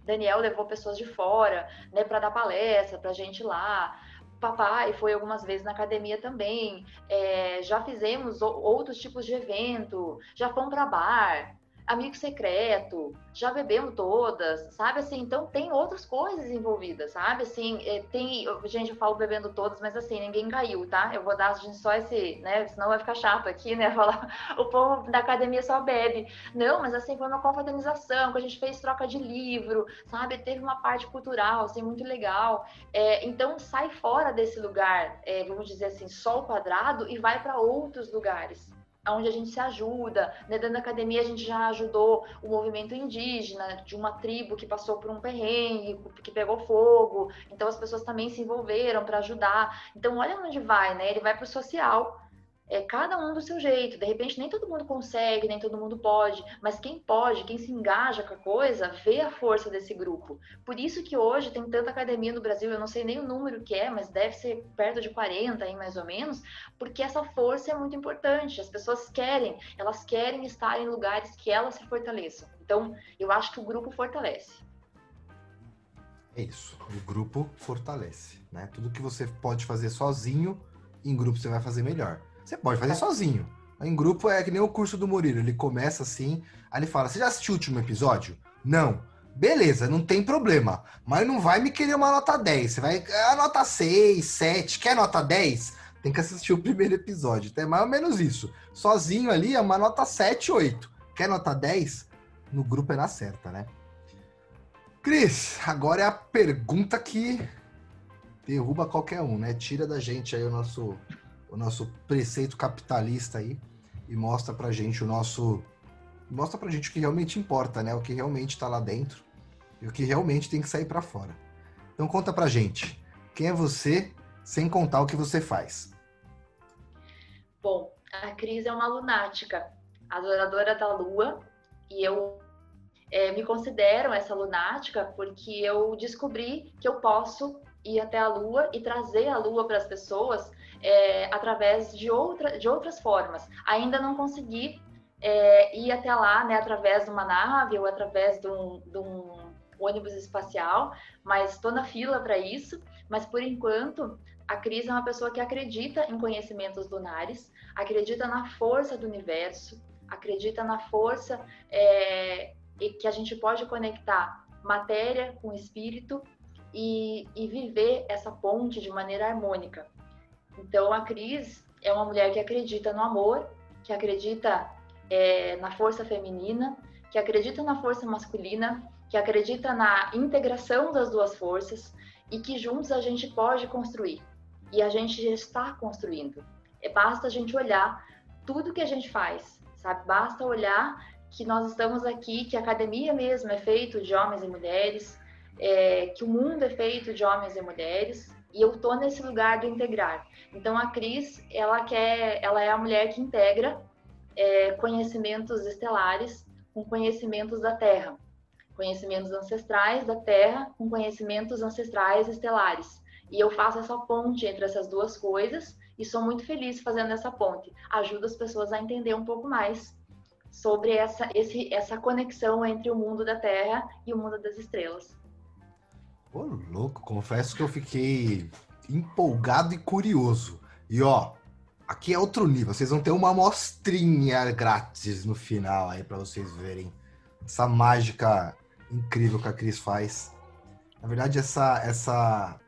Daniel levou pessoas de fora né, para dar palestra para gente lá papai foi algumas vezes na academia também. É, já fizemos outros tipos de evento, já fomos para bar, amigo secreto, já bebemos todas, sabe assim? Então tem outras coisas envolvidas, sabe? Assim, é, tem, gente, eu falo bebendo todas, mas assim, ninguém caiu, tá? Eu vou dar só esse, né? Senão vai ficar chato aqui, né? Falar, o povo da academia só bebe. Não, mas assim, foi uma confraternização, que a gente fez troca de livro, sabe? Teve uma parte cultural, assim, muito legal. É, então sai fora desse lugar, é, vamos dizer assim, só o quadrado e vai para outros lugares onde a gente se ajuda. Né? Dentro da academia, a gente já ajudou o movimento indígena, de uma tribo que passou por um perrengue, que pegou fogo. Então, as pessoas também se envolveram para ajudar. Então, olha onde vai, né? Ele vai para o social é cada um do seu jeito. De repente, nem todo mundo consegue, nem todo mundo pode, mas quem pode, quem se engaja com a coisa, vê a força desse grupo. Por isso que hoje tem tanta academia no Brasil, eu não sei nem o número que é, mas deve ser perto de 40 aí mais ou menos, porque essa força é muito importante. As pessoas querem, elas querem estar em lugares que elas se fortaleçam. Então, eu acho que o grupo fortalece. É isso, o grupo fortalece, né? Tudo que você pode fazer sozinho, em grupo você vai fazer melhor. Você pode fazer sozinho. Em grupo é que nem o curso do Murilo. Ele começa assim, aí ele fala: Você já assistiu o último episódio? Não. Beleza, não tem problema. Mas não vai me querer uma nota 10. Você vai. A nota 6, 7. Quer nota 10? Tem que assistir o primeiro episódio. Então é mais ou menos isso. Sozinho ali é uma nota 7, 8. Quer nota 10? No grupo é na certa, né? Cris, agora é a pergunta que derruba qualquer um, né? Tira da gente aí o nosso o nosso preceito capitalista aí e mostra pra gente o nosso. Mostra pra gente o que realmente importa, né? O que realmente está lá dentro e o que realmente tem que sair para fora. Então conta pra gente. Quem é você sem contar o que você faz? Bom, a Cris é uma lunática, adoradora da lua, e eu é, me considero essa lunática porque eu descobri que eu posso ir até a lua e trazer a lua para as pessoas é, através de, outra, de outras formas. Ainda não consegui é, ir até lá, né, através de uma nave ou através de um, de um ônibus espacial, mas estou na fila para isso. Mas por enquanto, a Cris é uma pessoa que acredita em conhecimentos lunares, acredita na força do universo, acredita na força é, que a gente pode conectar matéria com espírito e, e viver essa ponte de maneira harmônica. Então, a Cris é uma mulher que acredita no amor, que acredita é, na força feminina, que acredita na força masculina, que acredita na integração das duas forças e que juntos a gente pode construir. E a gente já está construindo. É, basta a gente olhar tudo que a gente faz, sabe? Basta olhar que nós estamos aqui, que a academia mesmo é feito de homens e mulheres, é, que o mundo é feito de homens e mulheres, e eu tô nesse lugar do integrar. Então a Cris, ela quer, ela é a mulher que integra é, conhecimentos estelares com conhecimentos da Terra, conhecimentos ancestrais da Terra com conhecimentos ancestrais estelares. E eu faço essa ponte entre essas duas coisas e sou muito feliz fazendo essa ponte. Ajuda as pessoas a entender um pouco mais sobre essa, esse, essa conexão entre o mundo da Terra e o mundo das estrelas. Ô, louco, confesso que eu fiquei empolgado e curioso. E ó, aqui é outro nível. Vocês vão ter uma amostrinha grátis no final aí para vocês verem essa mágica incrível que a Cris faz. Na verdade, essa essa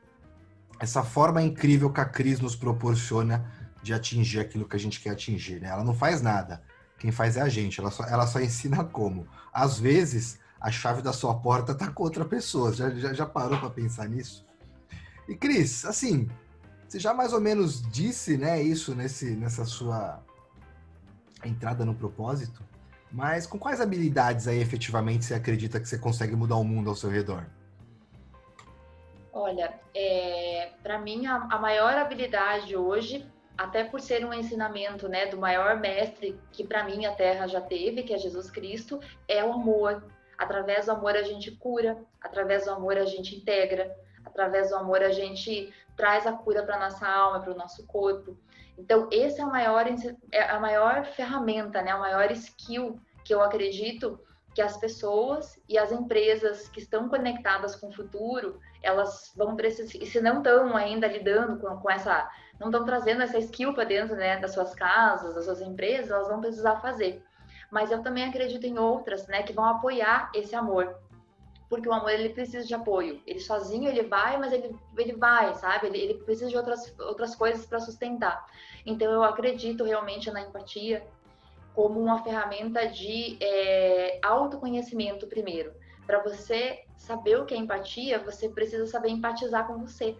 essa forma incrível que a Cris nos proporciona de atingir aquilo que a gente quer atingir, né? Ela não faz nada. Quem faz é a gente. Ela só, ela só ensina como. Às vezes, a chave da sua porta tá com outra pessoa. Já, já, já parou para pensar nisso? E Cris, assim, você já mais ou menos disse, né, isso nesse, nessa sua entrada no propósito, mas com quais habilidades aí efetivamente você acredita que você consegue mudar o mundo ao seu redor? Olha, é, para mim a, a, maior habilidade hoje, até por ser um ensinamento né, do maior mestre que para mim a Terra já teve, que é Jesus Cristo, é o amor. Através do amor a gente cura, através do amor a gente integra, através do amor a gente traz a cura para nossa alma, para o nosso corpo. Então, esse é a maior, é a maior ferramenta, né? a maior skill que eu acredito que as pessoas e as empresas que estão conectadas com o futuro, elas vão precisar, e se não estão ainda lidando com, com essa, não estão trazendo essa skill para dentro né, das suas casas, das suas empresas, elas vão precisar fazer. Mas eu também acredito em outras, né, que vão apoiar esse amor porque o amor ele precisa de apoio. Ele sozinho ele vai, mas ele, ele vai, sabe? Ele, ele precisa de outras, outras coisas para sustentar. Então eu acredito realmente na empatia como uma ferramenta de é, autoconhecimento primeiro. Para você saber o que é empatia, você precisa saber empatizar com você,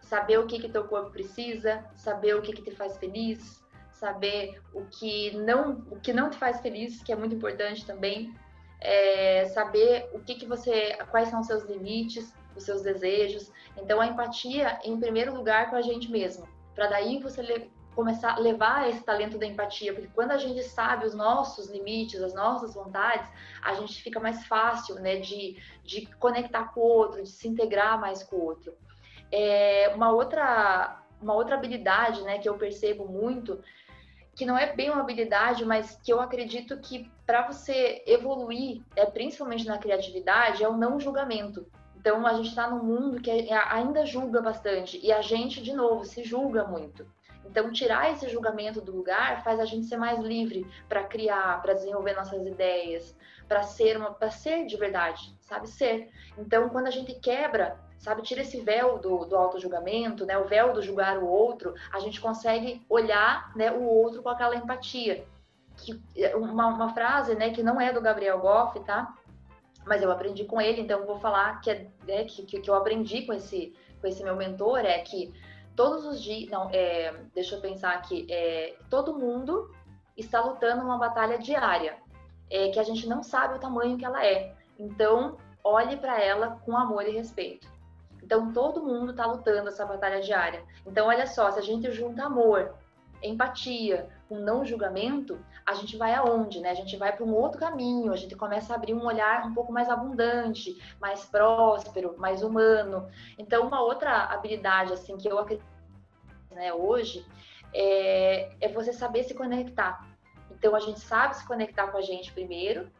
saber o que que teu corpo precisa, saber o que que te faz feliz, saber o que não o que não te faz feliz, que é muito importante também é, saber o que, que você, quais são os seus limites, os seus desejos. Então, a empatia, em primeiro lugar, com a gente mesmo, para daí você le começar a levar esse talento da empatia, porque quando a gente sabe os nossos limites, as nossas vontades, a gente fica mais fácil, né, de, de conectar com o outro, de se integrar mais com o outro. É, uma outra uma outra habilidade, né, que eu percebo muito que não é bem uma habilidade, mas que eu acredito que para você evoluir, é, principalmente na criatividade, é o não julgamento. Então a gente está num mundo que ainda julga bastante e a gente, de novo, se julga muito. Então tirar esse julgamento do lugar faz a gente ser mais livre para criar, para desenvolver nossas ideias, para ser uma, para ser de verdade, sabe ser. Então quando a gente quebra sabe? Tira esse véu do, do auto-julgamento, né? O véu do julgar o outro, a gente consegue olhar né, o outro com aquela empatia. Que, uma, uma frase, né, que não é do Gabriel Goff, tá? Mas eu aprendi com ele, então vou falar que, é, né, que, que eu aprendi com esse, com esse meu mentor, é que todos os dias, não, é, deixa eu pensar aqui, é, todo mundo está lutando uma batalha diária, é, que a gente não sabe o tamanho que ela é. Então, olhe para ela com amor e respeito. Então, todo mundo está lutando essa batalha diária. Então, olha só, se a gente junta amor, empatia, um não julgamento, a gente vai aonde, né? A gente vai para um outro caminho, a gente começa a abrir um olhar um pouco mais abundante, mais próspero, mais humano. Então, uma outra habilidade, assim, que eu acredito né, hoje, é, é você saber se conectar. Então, a gente sabe se conectar com a gente primeiro,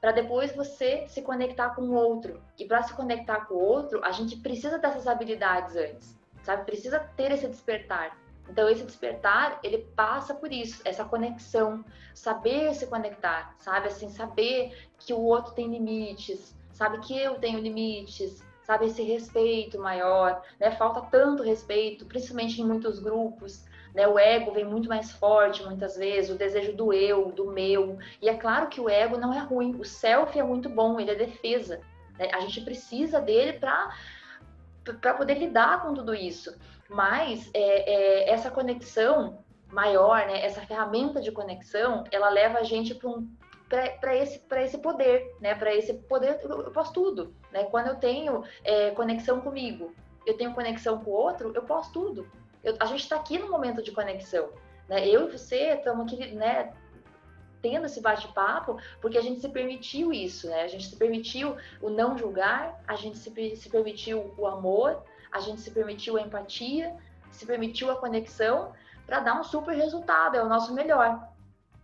para depois você se conectar com o outro. E para se conectar com o outro, a gente precisa dessas habilidades antes, sabe? Precisa ter esse despertar. Então esse despertar, ele passa por isso, essa conexão, saber se conectar, sabe? Assim, saber que o outro tem limites, sabe que eu tenho limites, sabe esse respeito maior, né? Falta tanto respeito, principalmente em muitos grupos, né? O ego vem muito mais forte muitas vezes, o desejo do eu, do meu. E é claro que o ego não é ruim, o self é muito bom, ele é defesa. Né? A gente precisa dele para para poder lidar com tudo isso. Mas é, é, essa conexão maior, né, essa ferramenta de conexão, ela leva a gente para um para esse, esse poder, né? Para esse poder, eu posso tudo, né? Quando eu tenho é, conexão comigo, eu tenho conexão com o outro, eu posso tudo. Eu, a gente está aqui no momento de conexão, né? Eu e você estamos aqui, né? Tendo esse bate-papo, porque a gente se permitiu isso, né? A gente se permitiu o não julgar, a gente se, se permitiu o amor, a gente se permitiu a empatia, se permitiu a conexão para dar um super resultado, é o nosso melhor.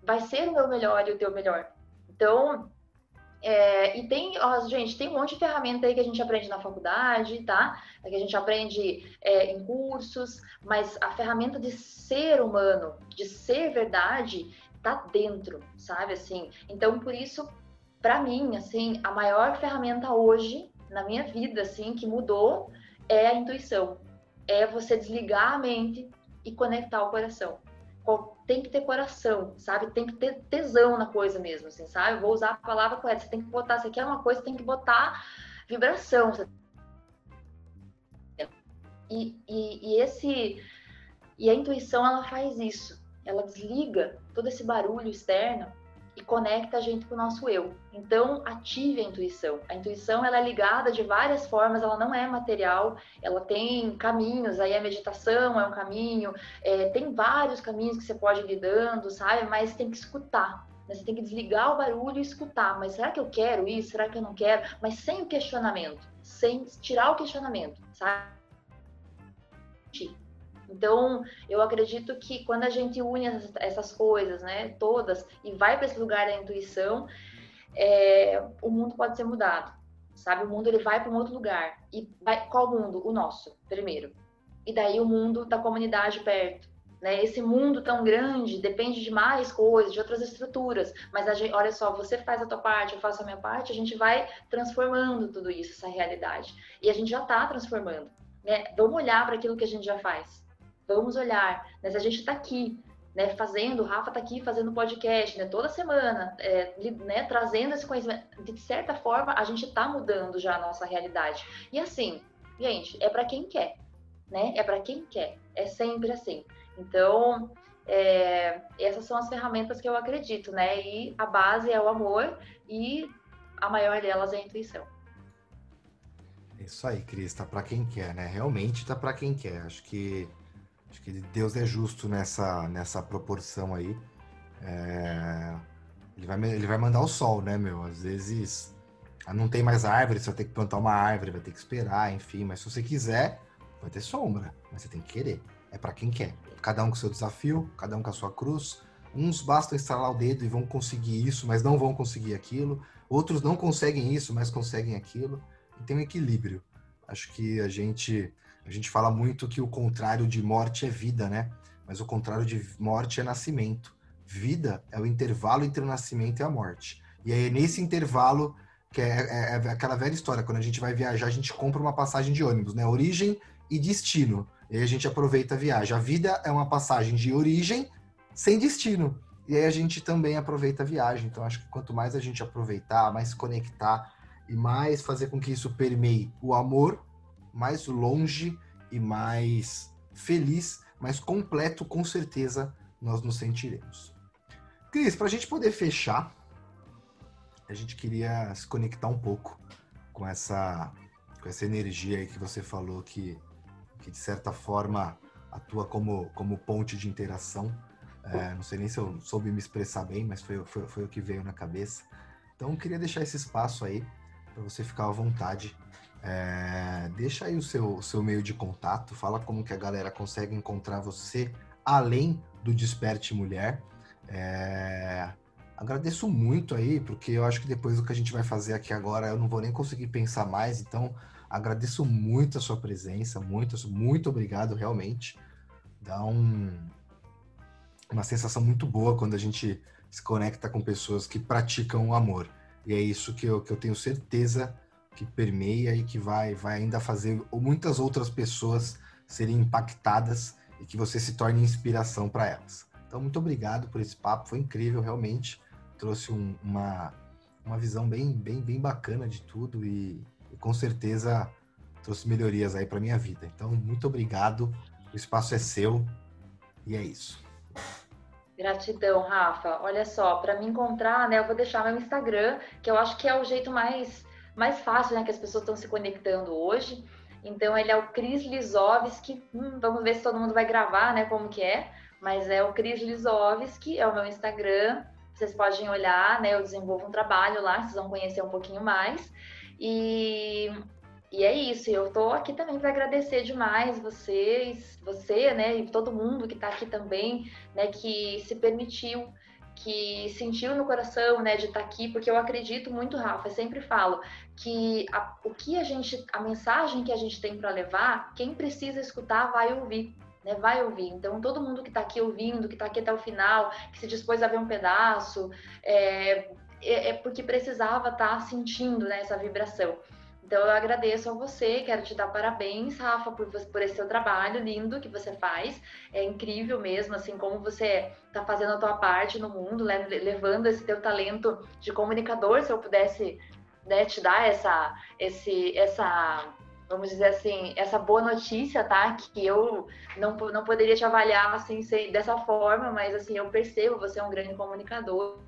Vai ser o meu melhor e o teu melhor. Então, é, e tem, ó, gente, tem um monte de ferramenta aí que a gente aprende na faculdade, tá? Que a gente aprende é, em cursos, mas a ferramenta de ser humano, de ser verdade, tá dentro, sabe? Assim, então por isso, para mim, assim, a maior ferramenta hoje na minha vida, assim, que mudou é a intuição. É você desligar a mente e conectar o coração tem que ter coração, sabe? Tem que ter tesão na coisa mesmo, assim, sabe? Vou usar a palavra correta. Você tem que botar, você quer uma coisa, tem que botar vibração. E, e, e esse e a intuição ela faz isso. Ela desliga todo esse barulho externo e conecta a gente com o nosso eu. Então, ative a intuição. A intuição ela é ligada de várias formas, ela não é material, ela tem caminhos, aí a meditação é um caminho, é, tem vários caminhos que você pode ir lidando, sabe? Mas tem que escutar. Né? Você tem que desligar o barulho e escutar. Mas será que eu quero isso? Será que eu não quero? Mas sem o questionamento, sem tirar o questionamento, sabe? Então, eu acredito que quando a gente une essas coisas, né, todas, e vai para esse lugar da intuição, é, o mundo pode ser mudado, sabe? O mundo ele vai para um outro lugar. E vai, qual mundo? O nosso, primeiro. E daí o mundo da comunidade perto. Né? Esse mundo tão grande depende de mais coisas, de outras estruturas. Mas gente, olha só, você faz a tua parte, eu faço a minha parte, a gente vai transformando tudo isso, essa realidade. E a gente já está transformando. Né? Vamos olhar para aquilo que a gente já faz. Vamos olhar. Né? Se a gente está aqui, né, fazendo, o Rafa está aqui fazendo podcast, né, toda semana, é, né, trazendo esse conhecimento. De certa forma, a gente está mudando já a nossa realidade. E assim, gente, é para quem quer, né? É para quem quer. É sempre assim. Então, é, essas são as ferramentas que eu acredito, né? E a base é o amor e a maior delas é a intuição. Isso aí, Cris, tá para quem quer, né? Realmente tá para quem quer. Acho que Acho que Deus é justo nessa, nessa proporção aí. É... Ele, vai, ele vai mandar o sol, né, meu? Às vezes ah, não tem mais árvore, você vai ter que plantar uma árvore, vai ter que esperar, enfim. Mas se você quiser, vai ter sombra. Mas você tem que querer. É para quem quer. Cada um com seu desafio, cada um com a sua cruz. Uns bastam instalar o dedo e vão conseguir isso, mas não vão conseguir aquilo. Outros não conseguem isso, mas conseguem aquilo. E tem um equilíbrio. Acho que a gente a gente fala muito que o contrário de morte é vida, né? Mas o contrário de morte é nascimento. Vida é o intervalo entre o nascimento e a morte. E é nesse intervalo que é, é, é aquela velha história. Quando a gente vai viajar, a gente compra uma passagem de ônibus, né? Origem e destino. E aí a gente aproveita a viagem. A vida é uma passagem de origem sem destino. E aí a gente também aproveita a viagem. Então acho que quanto mais a gente aproveitar, mais conectar e mais fazer com que isso permeie o amor, mais longe e mais feliz, mais completo, com certeza nós nos sentiremos. Cris, para a gente poder fechar, a gente queria se conectar um pouco com essa, com essa energia aí que você falou que, que de certa forma atua como, como ponte de interação. É, não sei nem se eu soube me expressar bem, mas foi, foi, foi o que veio na cabeça. Então, queria deixar esse espaço aí para você ficar à vontade é, deixa aí o seu, seu meio de contato, fala como que a galera consegue encontrar você além do Desperte Mulher. É, agradeço muito aí, porque eu acho que depois do que a gente vai fazer aqui agora, eu não vou nem conseguir pensar mais. Então, agradeço muito a sua presença, muito, muito obrigado, realmente. Dá um, uma sensação muito boa quando a gente se conecta com pessoas que praticam o amor. E é isso que eu, que eu tenho certeza que permeia e que vai, vai ainda fazer muitas outras pessoas serem impactadas e que você se torne inspiração para elas. Então, muito obrigado por esse papo, foi incrível, realmente. Trouxe um, uma, uma visão bem, bem, bem bacana de tudo e, e com certeza trouxe melhorias aí para minha vida. Então, muito obrigado. O espaço é seu e é isso. Gratidão, Rafa. Olha só, para me encontrar, né, eu vou deixar meu Instagram, que eu acho que é o jeito mais mais fácil, né, que as pessoas estão se conectando hoje. Então ele é o Cris Lisovski. Hum, vamos ver se todo mundo vai gravar, né, como que é. Mas é o Cris Lisovski, é o meu Instagram. Vocês podem olhar, né? Eu desenvolvo um trabalho lá, vocês vão conhecer um pouquinho mais. E, e é isso. Eu tô aqui também para agradecer demais vocês, você, né, e todo mundo que está aqui também, né, que se permitiu que sentiu no coração, né, de estar tá aqui, porque eu acredito muito, Rafa, eu sempre falo que a, o que a gente, a mensagem que a gente tem para levar, quem precisa escutar vai ouvir. Né, vai ouvir. Então, todo mundo que está aqui ouvindo, que está aqui até o final, que se dispôs a ver um pedaço, é, é, é porque precisava estar tá sentindo né, essa vibração. Então eu agradeço a você, quero te dar parabéns, Rafa, por, por esse seu trabalho lindo que você faz. É incrível mesmo, assim, como você está fazendo a tua parte no mundo, levando esse teu talento de comunicador, se eu pudesse né, te dar essa, esse, essa, vamos dizer assim, essa boa notícia, tá? Que eu não, não poderia te avaliar assim dessa forma, mas assim, eu percebo, você é um grande comunicador.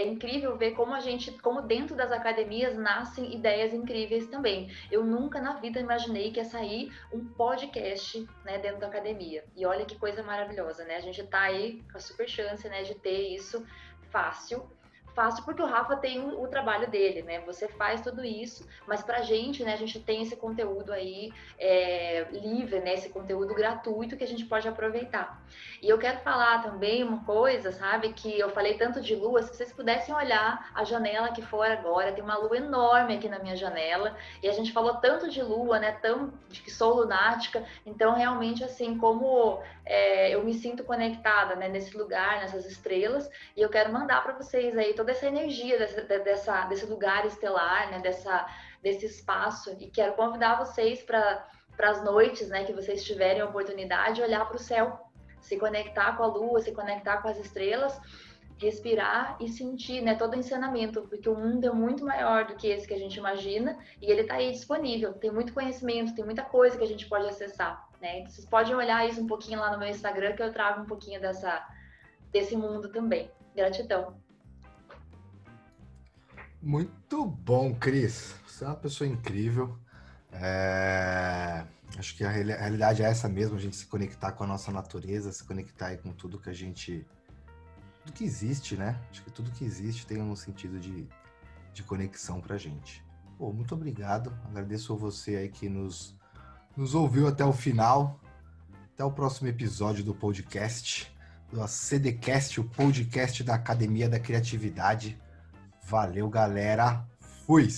É incrível ver como a gente, como dentro das academias nascem ideias incríveis também. Eu nunca na vida imaginei que ia sair um podcast, né, dentro da academia. E olha que coisa maravilhosa, né? A gente tá aí com a super chance, né, de ter isso fácil fácil porque o Rafa tem o, o, trabalho dele, né? Você faz tudo isso, mas pra gente, né, a gente tem esse conteúdo aí é, livre, né? Esse conteúdo gratuito que a gente pode aproveitar. E eu quero falar também uma coisa, sabe? Que eu falei tanto de lua, se vocês pudessem olhar a janela aqui fora agora, tem uma lua enorme aqui na minha janela, e a gente falou tanto de lua, né? Tão de que sou lunática, então realmente assim, como é, eu me sinto conectada, né? Nesse lugar, nessas estrelas, e eu quero mandar para vocês aí toda essa energia dessa, dessa, desse lugar estelar, né? Dessa, desse espaço. E quero convidar vocês para as noites, né? Que vocês tiverem a oportunidade de olhar para o céu, se conectar com a lua, se conectar com as estrelas respirar e sentir, né, todo o ensinamento, porque o mundo é muito maior do que esse que a gente imagina e ele está aí disponível. Tem muito conhecimento, tem muita coisa que a gente pode acessar, né? Vocês podem olhar isso um pouquinho lá no meu Instagram que eu trago um pouquinho dessa desse mundo também. Gratidão. Muito bom, Cris. Você é uma pessoa incrível. É... Acho que a realidade é essa mesmo, a gente se conectar com a nossa natureza, se conectar com tudo que a gente. Tudo que existe, né? Acho que tudo que existe tem um sentido de, de conexão pra gente. Pô, muito obrigado. Agradeço a você aí que nos, nos ouviu até o final. Até o próximo episódio do podcast, do CDcast, o podcast da Academia da Criatividade. Valeu, galera. Fui!